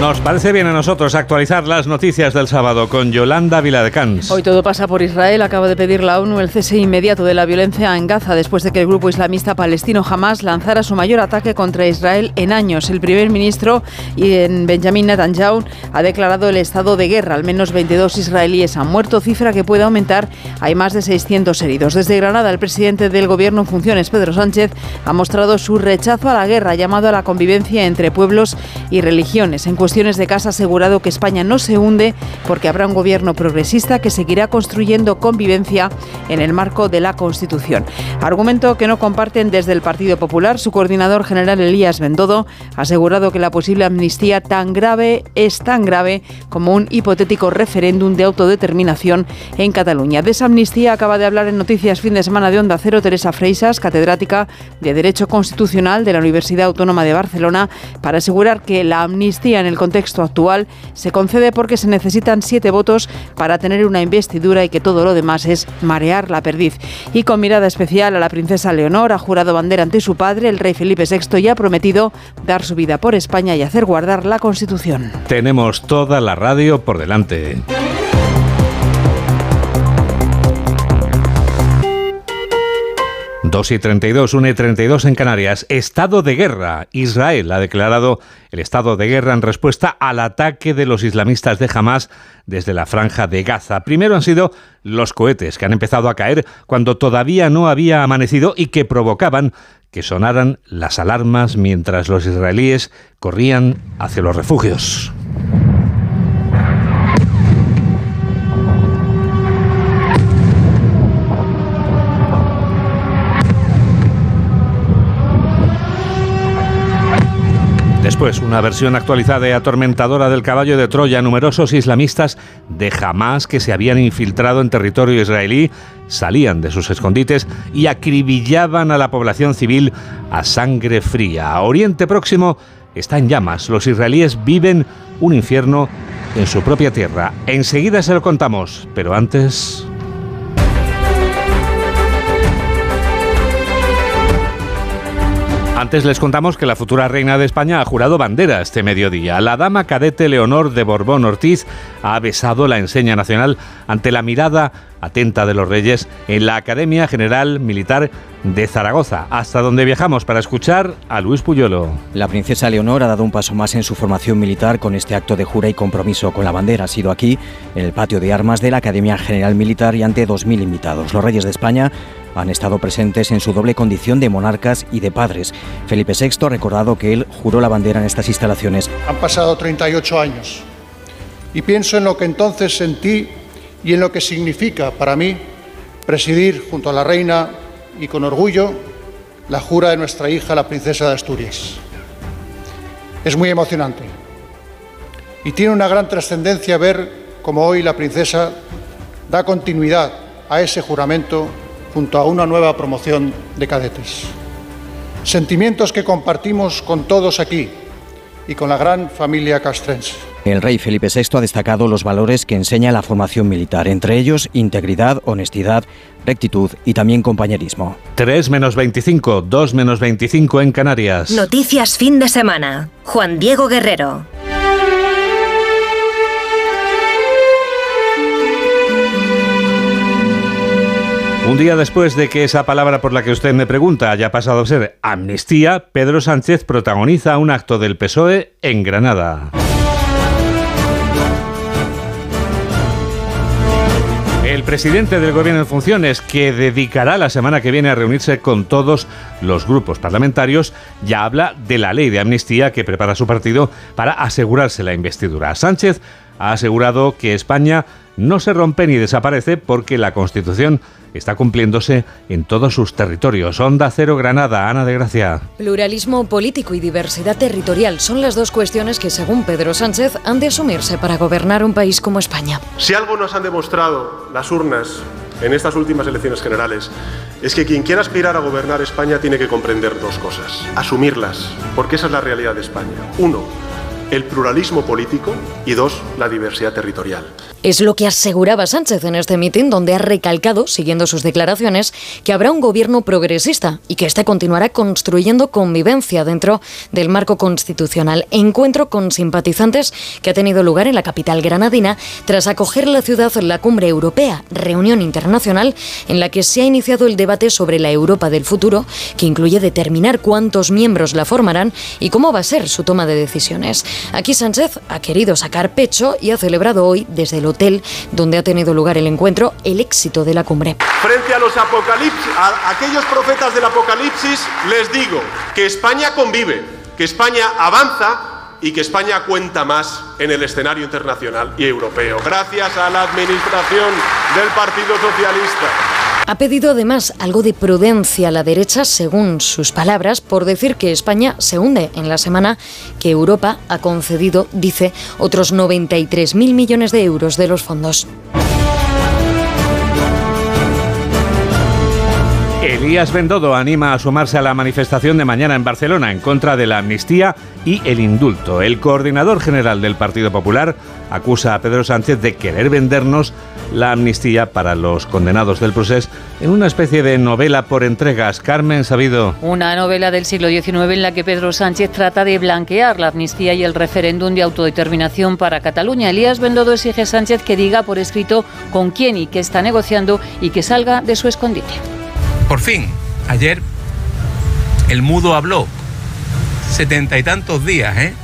Nos parece bien a nosotros actualizar las noticias del sábado con Yolanda Viladecans. Hoy todo pasa por Israel. Acaba de pedir la ONU el cese inmediato de la violencia en Gaza después de que el grupo islamista palestino Hamas lanzara su mayor ataque contra Israel en años. El primer ministro en Benjamin Netanyahu ha declarado el estado de guerra. Al menos 22 israelíes han muerto, cifra que puede aumentar. Hay más de 600 heridos. Desde Granada, el presidente del gobierno en funciones, Pedro Sánchez, ha mostrado su rechazo a la guerra, llamado a la convivencia entre pueblos y religiones. Cuestiones de casa ha asegurado que España no se hunde porque habrá un gobierno progresista que seguirá construyendo convivencia en el marco de la Constitución. Argumento que no comparten desde el Partido Popular. Su coordinador general Elías Bendodo ha asegurado que la posible amnistía tan grave es tan grave como un hipotético referéndum de autodeterminación en Cataluña. De esa amnistía acaba de hablar en Noticias Fin de Semana de Onda Cero Teresa Freisas, catedrática de Derecho Constitucional de la Universidad Autónoma de Barcelona, para asegurar que la amnistía en el contexto actual se concede porque se necesitan siete votos para tener una investidura y que todo lo demás es marear la perdiz. Y con mirada especial a la princesa Leonor, ha jurado bandera ante su padre, el rey Felipe VI, y ha prometido dar su vida por España y hacer guardar la Constitución. Tenemos toda la radio por delante. Dos y 32, 1 y 32 en Canarias. Estado de guerra. Israel ha declarado el estado de guerra en respuesta al ataque de los islamistas de Hamas desde la franja de Gaza. Primero han sido los cohetes que han empezado a caer cuando todavía no había amanecido y que provocaban que sonaran las alarmas mientras los israelíes corrían hacia los refugios. Después, una versión actualizada y atormentadora del caballo de Troya. Numerosos islamistas de Hamas que se habían infiltrado en territorio israelí salían de sus escondites y acribillaban a la población civil a sangre fría. Oriente Próximo está en llamas. Los israelíes viven un infierno en su propia tierra. Enseguida se lo contamos, pero antes... Antes les contamos que la futura reina de España ha jurado bandera este mediodía. La dama cadete Leonor de Borbón Ortiz ha besado la enseña nacional ante la mirada atenta de los reyes en la Academia General Militar de Zaragoza, hasta donde viajamos para escuchar a Luis Puyolo. La princesa Leonor ha dado un paso más en su formación militar con este acto de jura y compromiso con la bandera. Ha sido aquí, en el patio de armas de la Academia General Militar y ante 2.000 invitados. Los reyes de España han estado presentes en su doble condición de monarcas y de padres. Felipe VI ha recordado que él juró la bandera en estas instalaciones. Han pasado 38 años y pienso en lo que entonces sentí y en lo que significa para mí presidir junto a la reina y con orgullo la jura de nuestra hija, la princesa de Asturias. Es muy emocionante y tiene una gran trascendencia ver cómo hoy la princesa da continuidad a ese juramento junto a una nueva promoción de cadetes. Sentimientos que compartimos con todos aquí y con la gran familia castrense. El rey Felipe VI ha destacado los valores que enseña la formación militar, entre ellos integridad, honestidad, rectitud y también compañerismo. 3 menos 25, 2 menos 25 en Canarias. Noticias fin de semana. Juan Diego Guerrero. Un día después de que esa palabra por la que usted me pregunta haya pasado a ser amnistía, Pedro Sánchez protagoniza un acto del PSOE en Granada. El presidente del Gobierno en funciones, que dedicará la semana que viene a reunirse con todos los grupos parlamentarios, ya habla de la ley de amnistía que prepara su partido para asegurarse la investidura. Sánchez ha asegurado que España no se rompe ni desaparece porque la Constitución está cumpliéndose en todos sus territorios. Onda Cero Granada, Ana de Gracia. Pluralismo político y diversidad territorial son las dos cuestiones que, según Pedro Sánchez, han de asumirse para gobernar un país como España. Si algo nos han demostrado las urnas en estas últimas elecciones generales es que quien quiera aspirar a gobernar España tiene que comprender dos cosas, asumirlas, porque esa es la realidad de España. Uno, el pluralismo político y dos, la diversidad territorial. Es lo que aseguraba Sánchez en este mitin, donde ha recalcado, siguiendo sus declaraciones, que habrá un gobierno progresista y que éste continuará construyendo convivencia dentro del marco constitucional. Encuentro con simpatizantes que ha tenido lugar en la capital granadina tras acoger la ciudad la cumbre europea, reunión internacional en la que se ha iniciado el debate sobre la Europa del futuro, que incluye determinar cuántos miembros la formarán y cómo va a ser su toma de decisiones. Aquí Sánchez ha querido sacar pecho y ha celebrado hoy desde el hotel donde ha tenido lugar el encuentro el éxito de la cumbre. Frente a los apocalipsis, a aquellos profetas del apocalipsis, les digo que España convive, que España avanza y que España cuenta más en el escenario internacional y europeo, gracias a la administración del Partido Socialista. Ha pedido además algo de prudencia a la derecha, según sus palabras, por decir que España se hunde en la semana que Europa ha concedido, dice, otros 93.000 millones de euros de los fondos. Elías Bendodo anima a sumarse a la manifestación de mañana en Barcelona en contra de la amnistía y el indulto. El coordinador general del Partido Popular acusa a Pedro Sánchez de querer vendernos la amnistía para los condenados del proceso en una especie de novela por entregas. Carmen Sabido. Una novela del siglo XIX en la que Pedro Sánchez trata de blanquear la amnistía y el referéndum de autodeterminación para Cataluña. Elías Bendodo exige a Sánchez que diga por escrito con quién y qué está negociando y que salga de su escondite. Por fin, ayer el mudo habló. Setenta y tantos días, ¿eh?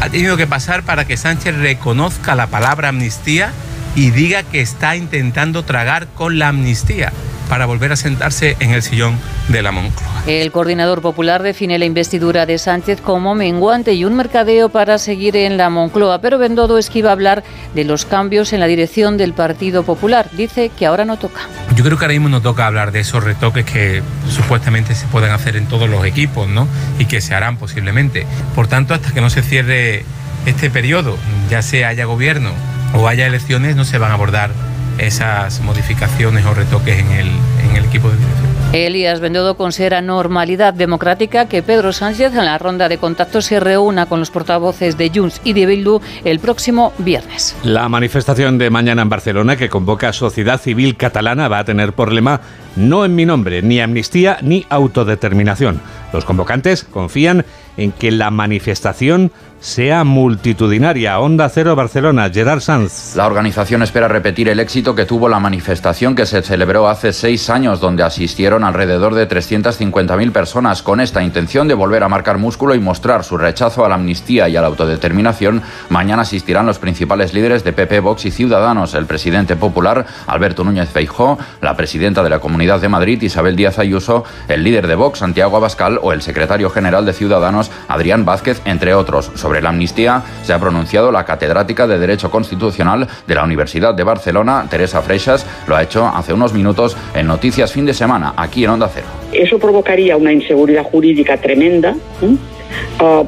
Ha tenido que pasar para que Sánchez reconozca la palabra amnistía y diga que está intentando tragar con la amnistía para volver a sentarse en el sillón de la Moncloa. El coordinador popular define la investidura de Sánchez como menguante y un mercadeo para seguir en la Moncloa, pero Bendodo esquiva hablar de los cambios en la dirección del Partido Popular. Dice que ahora no toca. Yo creo que ahora mismo no toca hablar de esos retoques que supuestamente se pueden hacer en todos los equipos, ¿no? Y que se harán posiblemente. Por tanto, hasta que no se cierre este periodo, ya sea haya gobierno o haya elecciones, no se van a abordar esas modificaciones o retoques en el, en el equipo de dirección. Elías Bendodo considera normalidad democrática que Pedro Sánchez en la ronda de contactos se reúna con los portavoces de Junts y de Bildu el próximo viernes. La manifestación de mañana en Barcelona que convoca a Sociedad Civil Catalana va a tener por lema no en mi nombre, ni amnistía ni autodeterminación. Los convocantes confían en que la manifestación sea multitudinaria. Onda Cero Barcelona, Gerard Sanz. La organización espera repetir el éxito que tuvo la manifestación que se celebró hace seis años, donde asistieron alrededor de 350.000 personas. Con esta intención de volver a marcar músculo y mostrar su rechazo a la amnistía y a la autodeterminación, mañana asistirán los principales líderes de PP, Vox y Ciudadanos, el presidente popular Alberto Núñez Feijó, la presidenta de la Comunidad de Madrid Isabel Díaz Ayuso, el líder de Vox Santiago Abascal o el secretario general de Ciudadanos Adrián Vázquez, entre otros. Sobre la amnistía se ha pronunciado la catedrática de Derecho Constitucional de la Universidad de Barcelona, Teresa Freixas, lo ha hecho hace unos minutos en Noticias Fin de Semana, aquí en Onda Cero. Eso provocaría una inseguridad jurídica tremenda.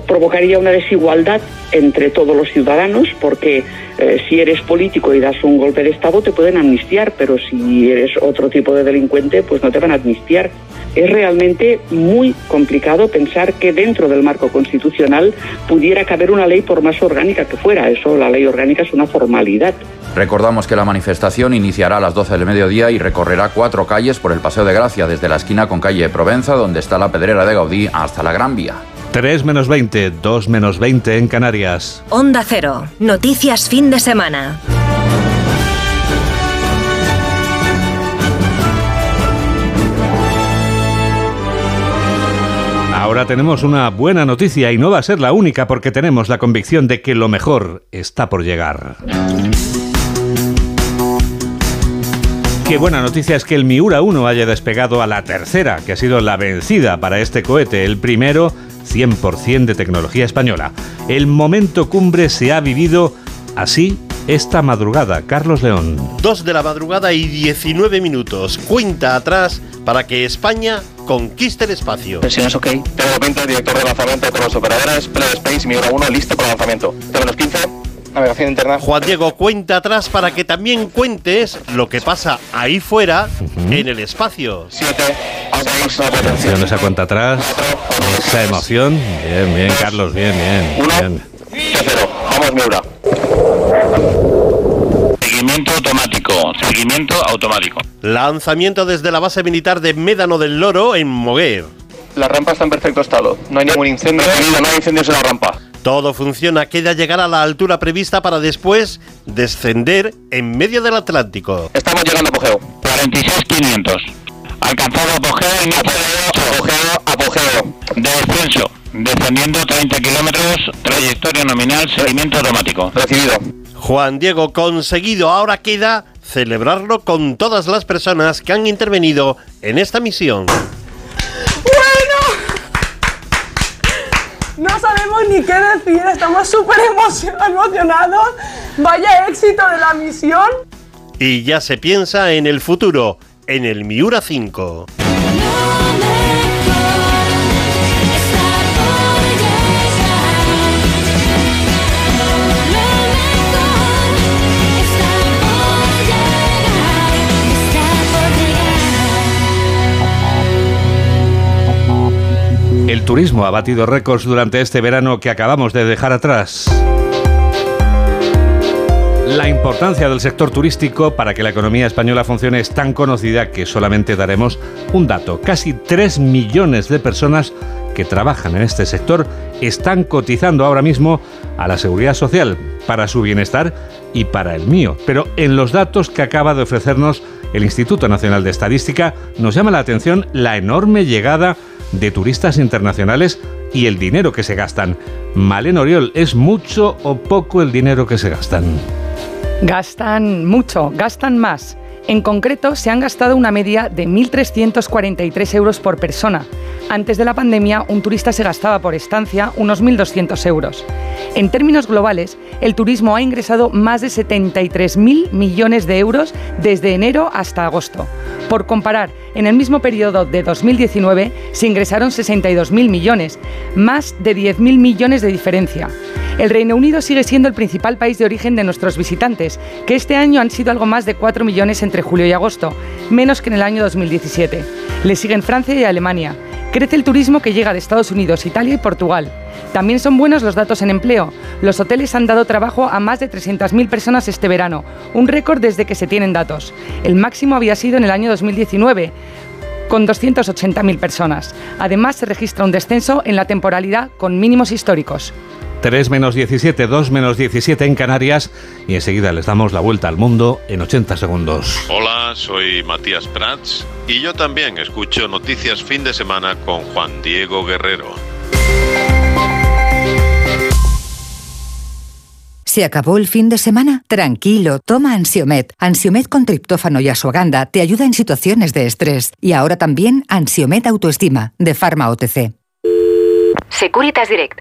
Provocaría una desigualdad entre todos los ciudadanos, porque eh, si eres político y das un golpe de Estado te pueden amnistiar, pero si eres otro tipo de delincuente, pues no te van a amnistiar. Es realmente muy complicado pensar que dentro del marco constitucional pudiera caber una ley por más orgánica que fuera. Eso, la ley orgánica es una formalidad. Recordamos que la manifestación iniciará a las 12 del mediodía y recorrerá cuatro calles por el Paseo de Gracia, desde la esquina con calle Provenza, donde está la Pedrera de Gaudí, hasta la Gran Vía. 3 menos 20, 2 menos 20 en Canarias. Onda Cero. Noticias fin de semana. Ahora tenemos una buena noticia y no va a ser la única porque tenemos la convicción de que lo mejor está por llegar. Qué buena noticia es que el Miura 1 haya despegado a la tercera, que ha sido la vencida para este cohete, el primero 100% de tecnología española. El momento cumbre se ha vivido así esta madrugada. Carlos León. Dos de la madrugada y 19 minutos. Cuenta atrás para que España conquiste el espacio. Presiones OK. Tengo 20, director de lanzamiento de todos los operadores. Play Space, Miura 1, listo para lanzamiento. Tengo los 15. Navegación interna. Juan Diego, cuenta atrás para que también cuentes lo que pasa ahí fuera en el espacio. 7, Atención, esa cuenta atrás, esa emoción. Bien, bien, Carlos, bien, bien. bien. 0. Vamos, Miura. Seguimiento automático. Seguimiento automático. Lanzamiento desde la base militar de Médano del Loro en Moguer. La rampa está en perfecto estado. No hay ningún incendio. No hay incendios en la rampa. Todo funciona, queda llegar a la altura prevista para después descender en medio del Atlántico. Estamos llegando a apogeo. 46500. Alcanzado apogeo, Apogeo, apogeo. descenso. Descendiendo 30 kilómetros, trayectoria nominal, seguimiento automático. Recibido. Juan Diego, conseguido. Ahora queda celebrarlo con todas las personas que han intervenido en esta misión. No sabemos ni qué decir, estamos súper emocionados. Vaya éxito de la misión. Y ya se piensa en el futuro, en el Miura 5. El turismo ha batido récords durante este verano que acabamos de dejar atrás. La importancia del sector turístico para que la economía española funcione es tan conocida que solamente daremos un dato. Casi 3 millones de personas que trabajan en este sector están cotizando ahora mismo a la seguridad social para su bienestar y para el mío. Pero en los datos que acaba de ofrecernos el Instituto Nacional de Estadística nos llama la atención la enorme llegada de turistas internacionales y el dinero que se gastan. Malen Oriol, ¿es mucho o poco el dinero que se gastan? Gastan mucho, gastan más. En concreto, se han gastado una media de 1.343 euros por persona. Antes de la pandemia, un turista se gastaba por estancia unos 1.200 euros. En términos globales, el turismo ha ingresado más de 73.000 millones de euros desde enero hasta agosto. Por comparar, en el mismo periodo de 2019 se ingresaron 62.000 millones, más de 10.000 millones de diferencia. El Reino Unido sigue siendo el principal país de origen de nuestros visitantes, que este año han sido algo más de 4 millones entre julio y agosto, menos que en el año 2017. Le siguen Francia y Alemania. Crece el turismo que llega de Estados Unidos, Italia y Portugal. También son buenos los datos en empleo. Los hoteles han dado trabajo a más de 300.000 personas este verano, un récord desde que se tienen datos. El máximo había sido en el año 2019 con 280.000 personas. Además, se registra un descenso en la temporalidad con mínimos históricos. 3 menos 17, 2 menos 17 en Canarias y enseguida les damos la vuelta al mundo en 80 segundos. Hola, soy Matías Prats y yo también escucho Noticias Fin de Semana con Juan Diego Guerrero. ¿Se acabó el fin de semana? Tranquilo, toma Ansiomet. Ansiomet con triptófano y asuaganda te ayuda en situaciones de estrés. Y ahora también Ansiomet Autoestima, de Pharma OTC. Securitas Direct,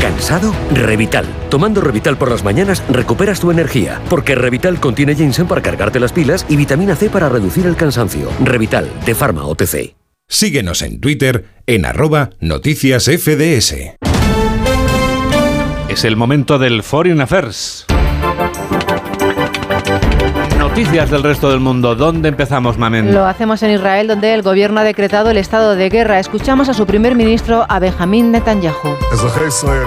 ¿Cansado? Revital. Tomando Revital por las mañanas recuperas tu energía, porque Revital contiene ginseng para cargarte las pilas y vitamina C para reducir el cansancio. Revital, de Pharma OTC. Síguenos en Twitter en arroba noticias FDS. Es el momento del Foreign Affairs. Noticias del resto del mundo. ¿Dónde empezamos, Mamen? Lo hacemos en Israel, donde el gobierno ha decretado el estado de guerra. Escuchamos a su primer ministro, a Benjamín Netanyahu.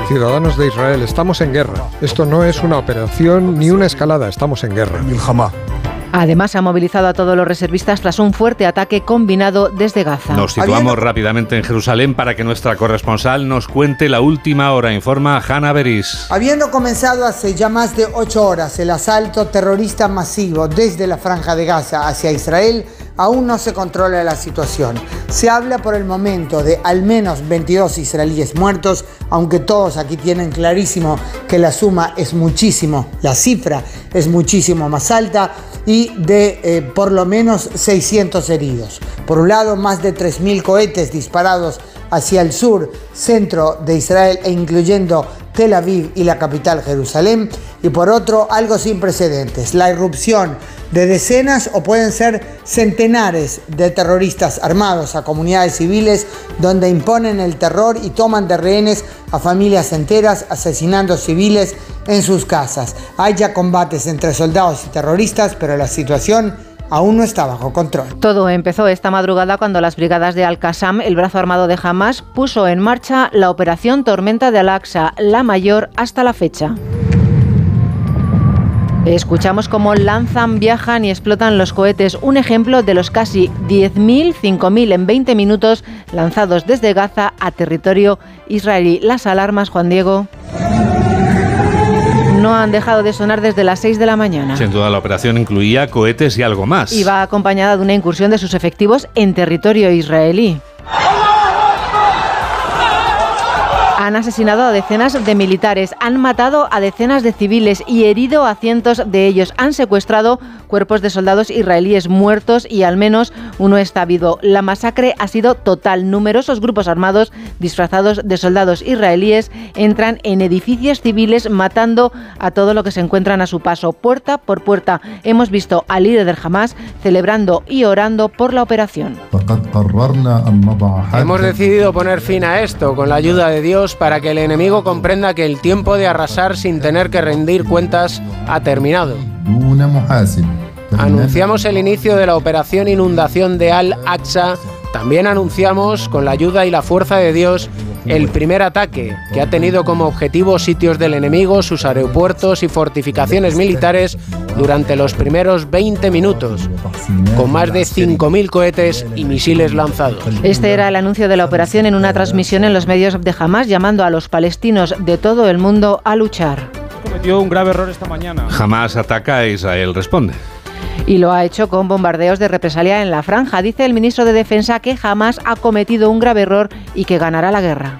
Ciudadanos de Israel, estamos en guerra. Esto no es una operación ni una escalada, estamos en guerra. Además, ha movilizado a todos los reservistas tras un fuerte ataque combinado desde Gaza. Nos situamos rápidamente en Jerusalén para que nuestra corresponsal nos cuente la última hora, informa Hanna Beris. Habiendo comenzado hace ya más de ocho horas el asalto terrorista masivo desde la franja de Gaza hacia Israel, aún no se controla la situación. Se habla por el momento de al menos 22 israelíes muertos, aunque todos aquí tienen clarísimo que la suma es muchísimo, la cifra es muchísimo más alta y de eh, por lo menos 600 heridos. Por un lado, más de 3.000 cohetes disparados hacia el sur, centro de Israel e incluyendo Tel Aviv y la capital Jerusalén. Y por otro, algo sin precedentes, la irrupción de decenas o pueden ser centenares de terroristas armados a comunidades civiles donde imponen el terror y toman de rehenes a familias enteras asesinando civiles en sus casas. Hay ya combates entre soldados y terroristas, pero la situación aún no está bajo control. Todo empezó esta madrugada cuando las brigadas de Al-Qassam, el brazo armado de Hamas, puso en marcha la operación Tormenta de Al-Aqsa, la mayor hasta la fecha. Escuchamos cómo lanzan, viajan y explotan los cohetes, un ejemplo de los casi 10.000, 5.000 en 20 minutos lanzados desde Gaza a territorio israelí. Las alarmas, Juan Diego no han dejado de sonar desde las 6 de la mañana. Sin duda la operación incluía cohetes y algo más. Y va acompañada de una incursión de sus efectivos en territorio israelí. Han asesinado a decenas de militares, han matado a decenas de civiles y herido a cientos de ellos. Han secuestrado cuerpos de soldados israelíes muertos y al menos uno está vivo. La masacre ha sido total. Numerosos grupos armados disfrazados de soldados israelíes entran en edificios civiles matando a todo lo que se encuentran a su paso, puerta por puerta. Hemos visto al líder del Hamas celebrando y orando por la operación. Hemos decidido poner fin a esto con la ayuda de Dios para que el enemigo comprenda que el tiempo de arrasar sin tener que rendir cuentas ha terminado. Anunciamos el inicio de la operación inundación de Al-Aqsa. También anunciamos, con la ayuda y la fuerza de Dios, el primer ataque, que ha tenido como objetivo sitios del enemigo, sus aeropuertos y fortificaciones militares durante los primeros 20 minutos, con más de 5.000 cohetes y misiles lanzados. Este era el anuncio de la operación en una transmisión en los medios de Hamas, llamando a los palestinos de todo el mundo a luchar. Cometió un grave error esta mañana. Hamas ataca a Israel responde y lo ha hecho con bombardeos de represalia en la franja. Dice el ministro de Defensa que jamás ha cometido un grave error y que ganará la guerra.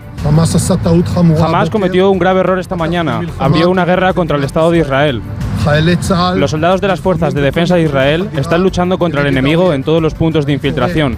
Jamás cometió un grave error esta mañana. Abrió una guerra contra el Estado de Israel. Los soldados de las fuerzas de defensa de Israel están luchando contra el enemigo en todos los puntos de infiltración.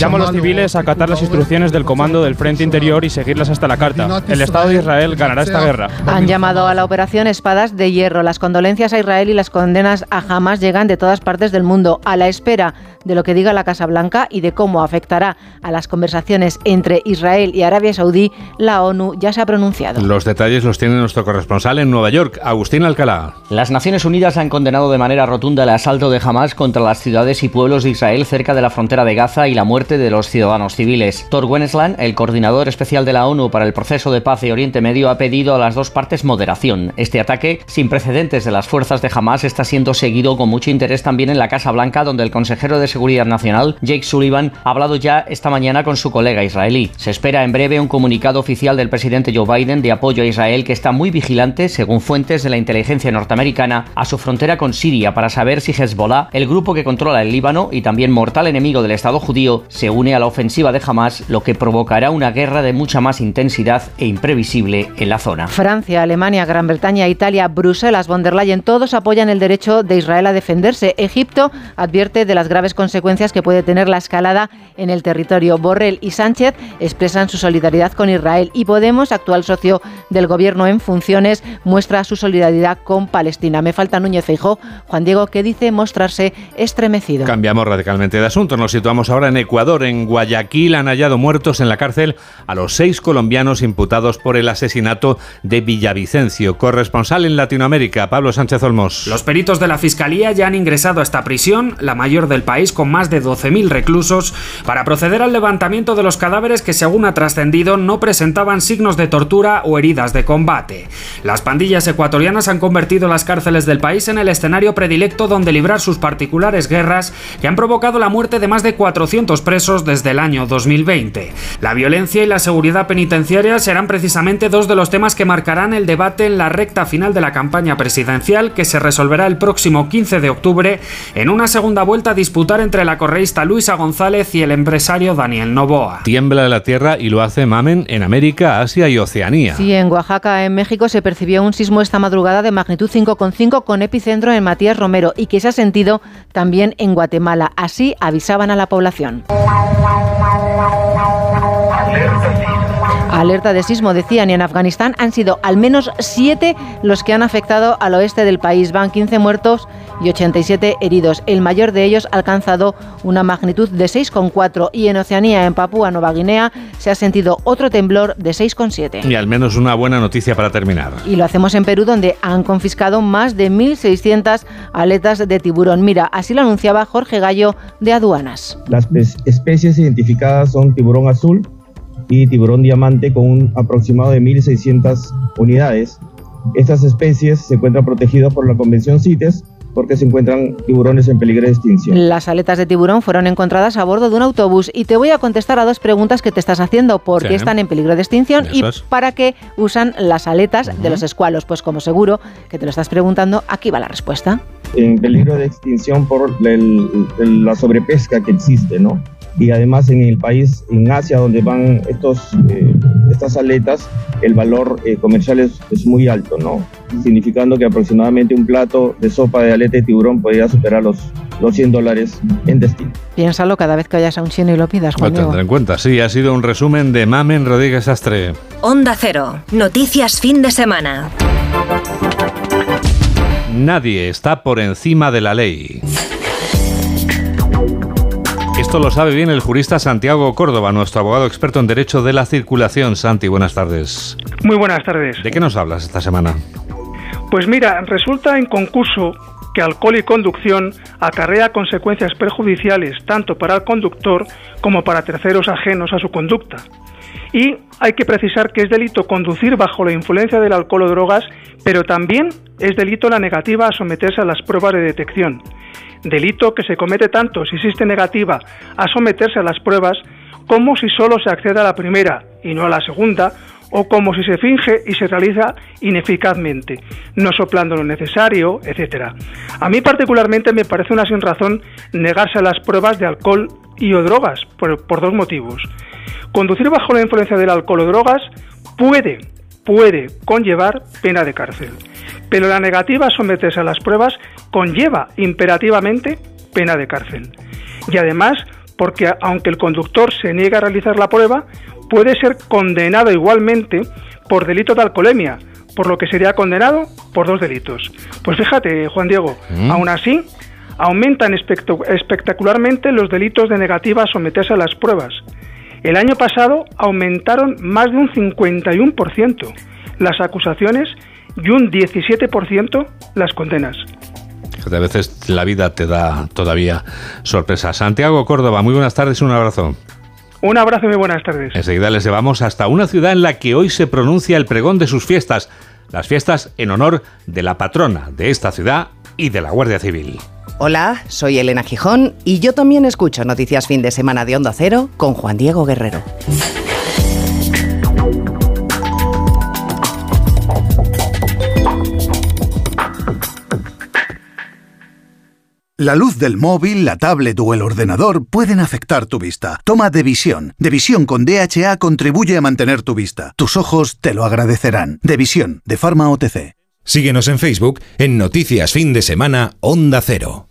Llamo a los civiles a acatar las instrucciones del Comando del Frente Interior y seguirlas hasta la carta. El Estado de Israel ganará esta guerra. Han llamado a la operación Espadas de Hierro. Las condolencias a Israel y las condenas a Hamas llegan de todas partes del mundo a la espera de lo que diga la Casa Blanca y de cómo afectará a las conversaciones entre Israel y Arabia Saudí. La ONU ya se ha pronunciado. Los detalles los tiene nuestro corresponsal en Nueva York, Agustín Alcalá. Las Naciones Unidas han condenado de manera rotunda el asalto de Hamas contra las ciudades y pueblos de Israel cerca de la frontera de Gaza y la muerte de los ciudadanos civiles. Thor Wennesland, el coordinador especial de la ONU para el proceso de paz de Oriente Medio, ha pedido a las dos partes moderación. Este ataque, sin precedentes de las fuerzas de Hamas, está siendo seguido con mucho interés también en la Casa Blanca, donde el consejero de Seguridad Nacional, Jake Sullivan, ha hablado ya esta mañana con su colega israelí. Se espera en breve un comunicado oficial del presidente Joe Biden de apoyo a Israel que está muy vigilante, según fuentes de la inteligencia norteamericana norteamericana a su frontera con Siria para saber si Hezbollah, el grupo que controla el Líbano y también mortal enemigo del Estado judío, se une a la ofensiva de Hamas, lo que provocará una guerra de mucha más intensidad e imprevisible en la zona. Francia, Alemania, Gran Bretaña, Italia, Bruselas, von der Leyen, todos apoyan el derecho de Israel a defenderse. Egipto advierte de las graves consecuencias que puede tener la escalada en el territorio. Borrell y Sánchez expresan su solidaridad con Israel y Podemos, actual socio del gobierno en funciones, muestra su solidaridad con Palestina. Me falta Núñez Feijó. Juan Diego, que dice mostrarse estremecido. Cambiamos radicalmente de asunto. Nos situamos ahora en Ecuador. En Guayaquil han hallado muertos en la cárcel a los seis colombianos imputados por el asesinato de Villavicencio. Corresponsal en Latinoamérica, Pablo Sánchez Olmos. Los peritos de la Fiscalía ya han ingresado a esta prisión, la mayor del país con más de 12.000 reclusos, para proceder al levantamiento de los cadáveres que, según ha trascendido, no presentaban signos de tortura o heridas de combate. Las pandillas ecuatorianas han convertido las cárceles del país en el escenario predilecto donde librar sus particulares guerras que han provocado la muerte de más de 400 presos desde el año 2020. La violencia y la seguridad penitenciaria serán precisamente dos de los temas que marcarán el debate en la recta final de la campaña presidencial que se resolverá el próximo 15 de octubre en una segunda vuelta a disputar entre la correísta Luisa González y el empresario Daniel Novoa. Tiembla la tierra y lo hace Mamen en América, Asia y Oceanía. Sí, en Oaxaca, en México, se percibió un sismo esta madrugada de magnitud 5,5 con epicentro en Matías Romero y que se ha sentido también en Guatemala. Así avisaban a la población. Alerta de sismo, decían, y en Afganistán han sido al menos siete los que han afectado al oeste del país. Van 15 muertos y 87 heridos. El mayor de ellos ha alcanzado una magnitud de 6,4 y en Oceanía, en Papúa Nueva Guinea, se ha sentido otro temblor de 6,7. Y al menos una buena noticia para terminar. Y lo hacemos en Perú, donde han confiscado más de 1.600 aletas de tiburón. Mira, así lo anunciaba Jorge Gallo de Aduanas. Las especies identificadas son tiburón azul, y tiburón diamante con un aproximado de 1.600 unidades. Estas especies se encuentran protegidas por la Convención CITES porque se encuentran tiburones en peligro de extinción. Las aletas de tiburón fueron encontradas a bordo de un autobús y te voy a contestar a dos preguntas que te estás haciendo. ¿Por qué están en peligro de extinción y para qué usan las aletas de los escualos? Pues como seguro que te lo estás preguntando, aquí va la respuesta. En peligro de extinción por la sobrepesca que existe, ¿no? Y además en el país, en Asia, donde van estos, eh, estas aletas, el valor eh, comercial es, es, muy alto, ¿no? Significando que aproximadamente un plato de sopa de aleta de tiburón podría superar los, los 100 dólares en destino. Piénsalo cada vez que vayas a un chino y lo pidas, Juan Lo tendré en cuenta, sí, ha sido un resumen de Mamen Rodríguez Astre. Onda Cero, noticias fin de semana. Nadie está por encima de la ley. Esto lo sabe bien el jurista Santiago Córdoba, nuestro abogado experto en Derecho de la Circulación. Santi, buenas tardes. Muy buenas tardes. ¿De qué nos hablas esta semana? Pues mira, resulta en concurso que alcohol y conducción acarrea consecuencias perjudiciales tanto para el conductor como para terceros ajenos a su conducta. Y hay que precisar que es delito conducir bajo la influencia del alcohol o drogas, pero también es delito la negativa a someterse a las pruebas de detección delito que se comete tanto si existe negativa a someterse a las pruebas como si solo se accede a la primera y no a la segunda, o como si se finge y se realiza ineficazmente, no soplando lo necesario, etc. A mí particularmente me parece una sin razón negarse a las pruebas de alcohol y o drogas, por, por dos motivos. Conducir bajo la influencia del alcohol o drogas puede, puede conllevar pena de cárcel pero la negativa a someterse a las pruebas conlleva imperativamente pena de cárcel. Y además, porque aunque el conductor se niega a realizar la prueba, puede ser condenado igualmente por delito de alcoholemia, por lo que sería condenado por dos delitos. Pues fíjate, Juan Diego, mm. aún así, aumentan espectacularmente los delitos de negativa a someterse a las pruebas. El año pasado aumentaron más de un 51% las acusaciones y un 17% las condenas. A veces la vida te da todavía sorpresas. Santiago Córdoba, muy buenas tardes, un abrazo. Un abrazo y muy buenas tardes. Enseguida les llevamos hasta una ciudad en la que hoy se pronuncia el pregón de sus fiestas, las fiestas en honor de la patrona de esta ciudad y de la Guardia Civil. Hola, soy Elena Gijón y yo también escucho Noticias Fin de Semana de Onda Cero con Juan Diego Guerrero. La luz del móvil, la tablet o el ordenador pueden afectar tu vista. Toma Devisión. Devisión con DHA contribuye a mantener tu vista. Tus ojos te lo agradecerán. Devisión, de Pharma OTC. Síguenos en Facebook en Noticias Fin de Semana Onda Cero.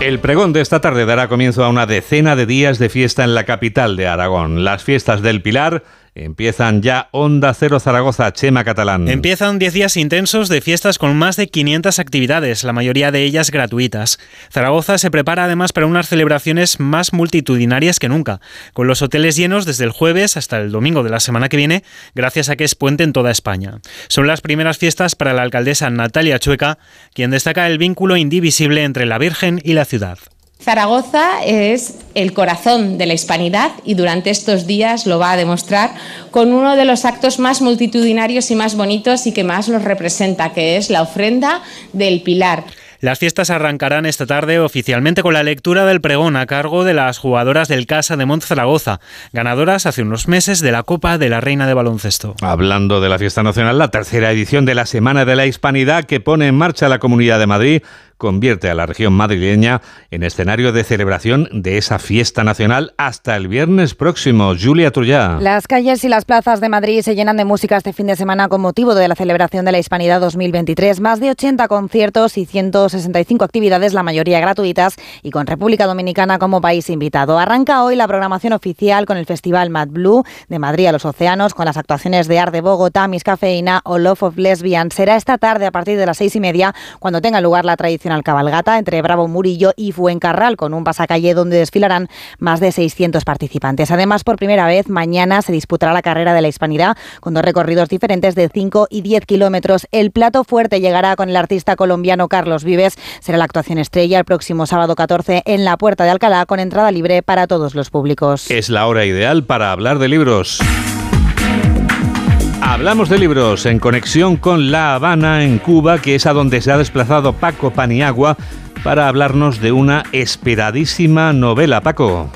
El pregón de esta tarde dará comienzo a una decena de días de fiesta en la capital de Aragón. Las fiestas del Pilar Empiezan ya Onda Cero Zaragoza, Chema Catalán. Empiezan 10 días intensos de fiestas con más de 500 actividades, la mayoría de ellas gratuitas. Zaragoza se prepara además para unas celebraciones más multitudinarias que nunca, con los hoteles llenos desde el jueves hasta el domingo de la semana que viene, gracias a que es puente en toda España. Son las primeras fiestas para la alcaldesa Natalia Chueca, quien destaca el vínculo indivisible entre la Virgen y la ciudad. Zaragoza es el corazón de la hispanidad y durante estos días lo va a demostrar con uno de los actos más multitudinarios y más bonitos y que más los representa, que es la ofrenda del Pilar. Las fiestas arrancarán esta tarde oficialmente con la lectura del pregón a cargo de las jugadoras del Casa de Mont Zaragoza, ganadoras hace unos meses de la Copa de la Reina de Baloncesto. Hablando de la fiesta nacional, la tercera edición de la Semana de la Hispanidad que pone en marcha la Comunidad de Madrid convierte a la región madrileña en escenario de celebración de esa fiesta nacional hasta el viernes próximo. Julia Trullá. Las calles y las plazas de Madrid se llenan de música este fin de semana con motivo de la celebración de la Hispanidad 2023. Más de 80 conciertos y 165 actividades, la mayoría gratuitas y con República Dominicana como país invitado. Arranca hoy la programación oficial con el Festival Mad Blue de Madrid a los Océanos, con las actuaciones de Art de Bogotá, Miss Cafeína o Love of Lesbian. Será esta tarde a partir de las seis y media cuando tenga lugar la tradicional cabalgata entre Bravo Murillo y Fuencarral, con un pasacalle donde desfilarán más de 600 participantes. Además, por primera vez, mañana se disputará la carrera de la Hispanidad con dos recorridos diferentes de 5 y 10 kilómetros. El plato fuerte llegará con el artista colombiano Carlos Vives. Será la actuación estrella el próximo sábado 14 en la Puerta de Alcalá con entrada libre para todos los públicos. Es la hora ideal para hablar de libros. Hablamos de libros en conexión con La Habana, en Cuba, que es a donde se ha desplazado Paco Paniagua para hablarnos de una esperadísima novela. Paco.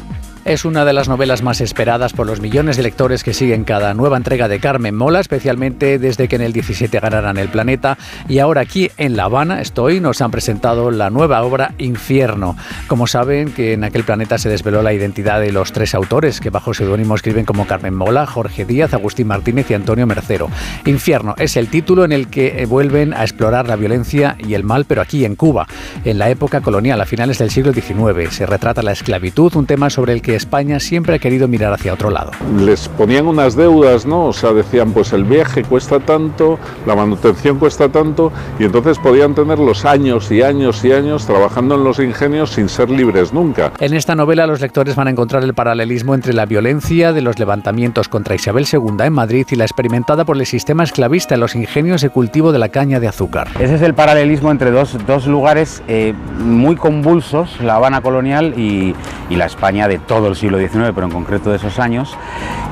Es una de las novelas más esperadas por los millones de lectores que siguen cada nueva entrega de Carmen Mola, especialmente desde que en el 17 ganaran el planeta. Y ahora aquí en La Habana, estoy, nos han presentado la nueva obra Infierno. Como saben, que en aquel planeta se desveló la identidad de los tres autores que bajo seudónimo escriben como Carmen Mola, Jorge Díaz, Agustín Martínez y Antonio Mercero. Infierno es el título en el que vuelven a explorar la violencia y el mal, pero aquí en Cuba, en la época colonial, a finales del siglo XIX. Se retrata la esclavitud, un tema sobre el que España siempre ha querido mirar hacia otro lado. Les ponían unas deudas, ¿no? O sea, decían, pues el viaje cuesta tanto, la manutención cuesta tanto, y entonces podían tener los años y años y años trabajando en los ingenios sin ser libres nunca. En esta novela los lectores van a encontrar el paralelismo entre la violencia de los levantamientos contra Isabel II en Madrid y la experimentada por el sistema esclavista en los ingenios de cultivo de la caña de azúcar. Ese es el paralelismo entre dos, dos lugares eh, muy convulsos, La Habana colonial y, y la España de todo el siglo XIX, pero en concreto de esos años,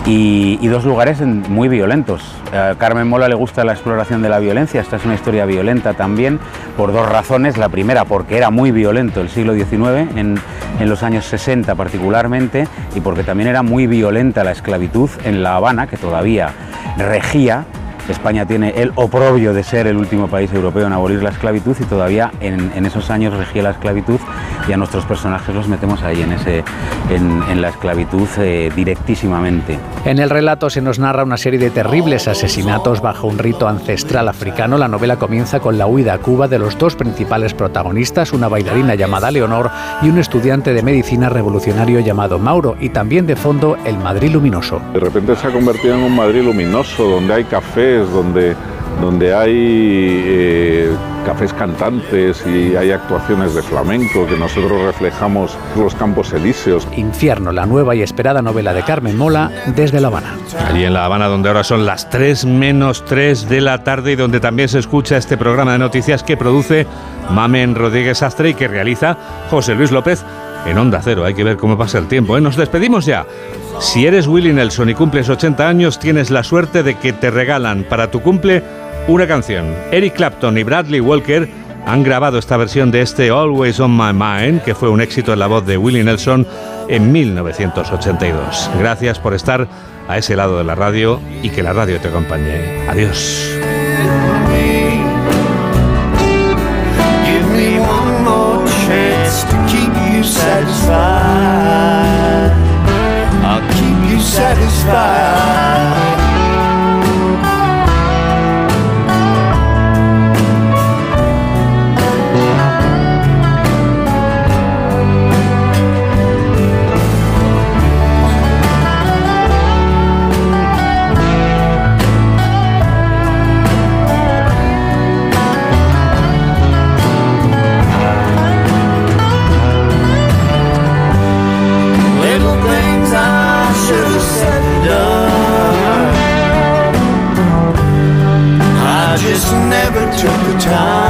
y, dos lugares muy violentos. A Carmen Mola le gusta la exploración de la violencia, esta es una historia violenta también, por dos razones. La primera, porque era muy violento el siglo XIX, en, en los años 60 particularmente, y porque también era muy violenta la esclavitud en La Habana, que todavía regía España tiene el oprobio de ser el último país europeo en abolir la esclavitud y todavía en, esos años regía la esclavitud y a nuestros personajes los metemos ahí en, ese, en, la esclavitud eh, directísimamente. En el relato se nos narra una serie de terribles asesinatos bajo un rito ancestral africano. La novela comienza con la huida a Cuba de los dos principales protagonistas, una bailarina llamada Leonor y un estudiante de medicina revolucionario llamado Mauro y también de fondo el Madrid luminoso. De repente se ha convertido en un Madrid luminoso donde hay café donde, donde hay eh, cafés cantantes y hay actuaciones de flamenco que nosotros reflejamos los campos elíseos. Infierno, la nueva y esperada novela de Carmen Mola desde La Habana. Allí en La Habana, donde ahora son las 3 menos 3 de la tarde y donde también se escucha este programa de noticias que produce Mamen Rodríguez Astre y que realiza José Luis López en Onda Cero. Hay que ver cómo pasa el tiempo. ¿eh? Nos despedimos ya. Si eres Willie Nelson y cumples 80 años, tienes la suerte de que te regalan para tu cumple una canción. Eric Clapton y Bradley Walker han grabado esta versión de este Always on My Mind, que fue un éxito en la voz de Willie Nelson en 1982. Gracias por estar a ese lado de la radio y que la radio te acompañe. Adiós. satisfied. Never took the time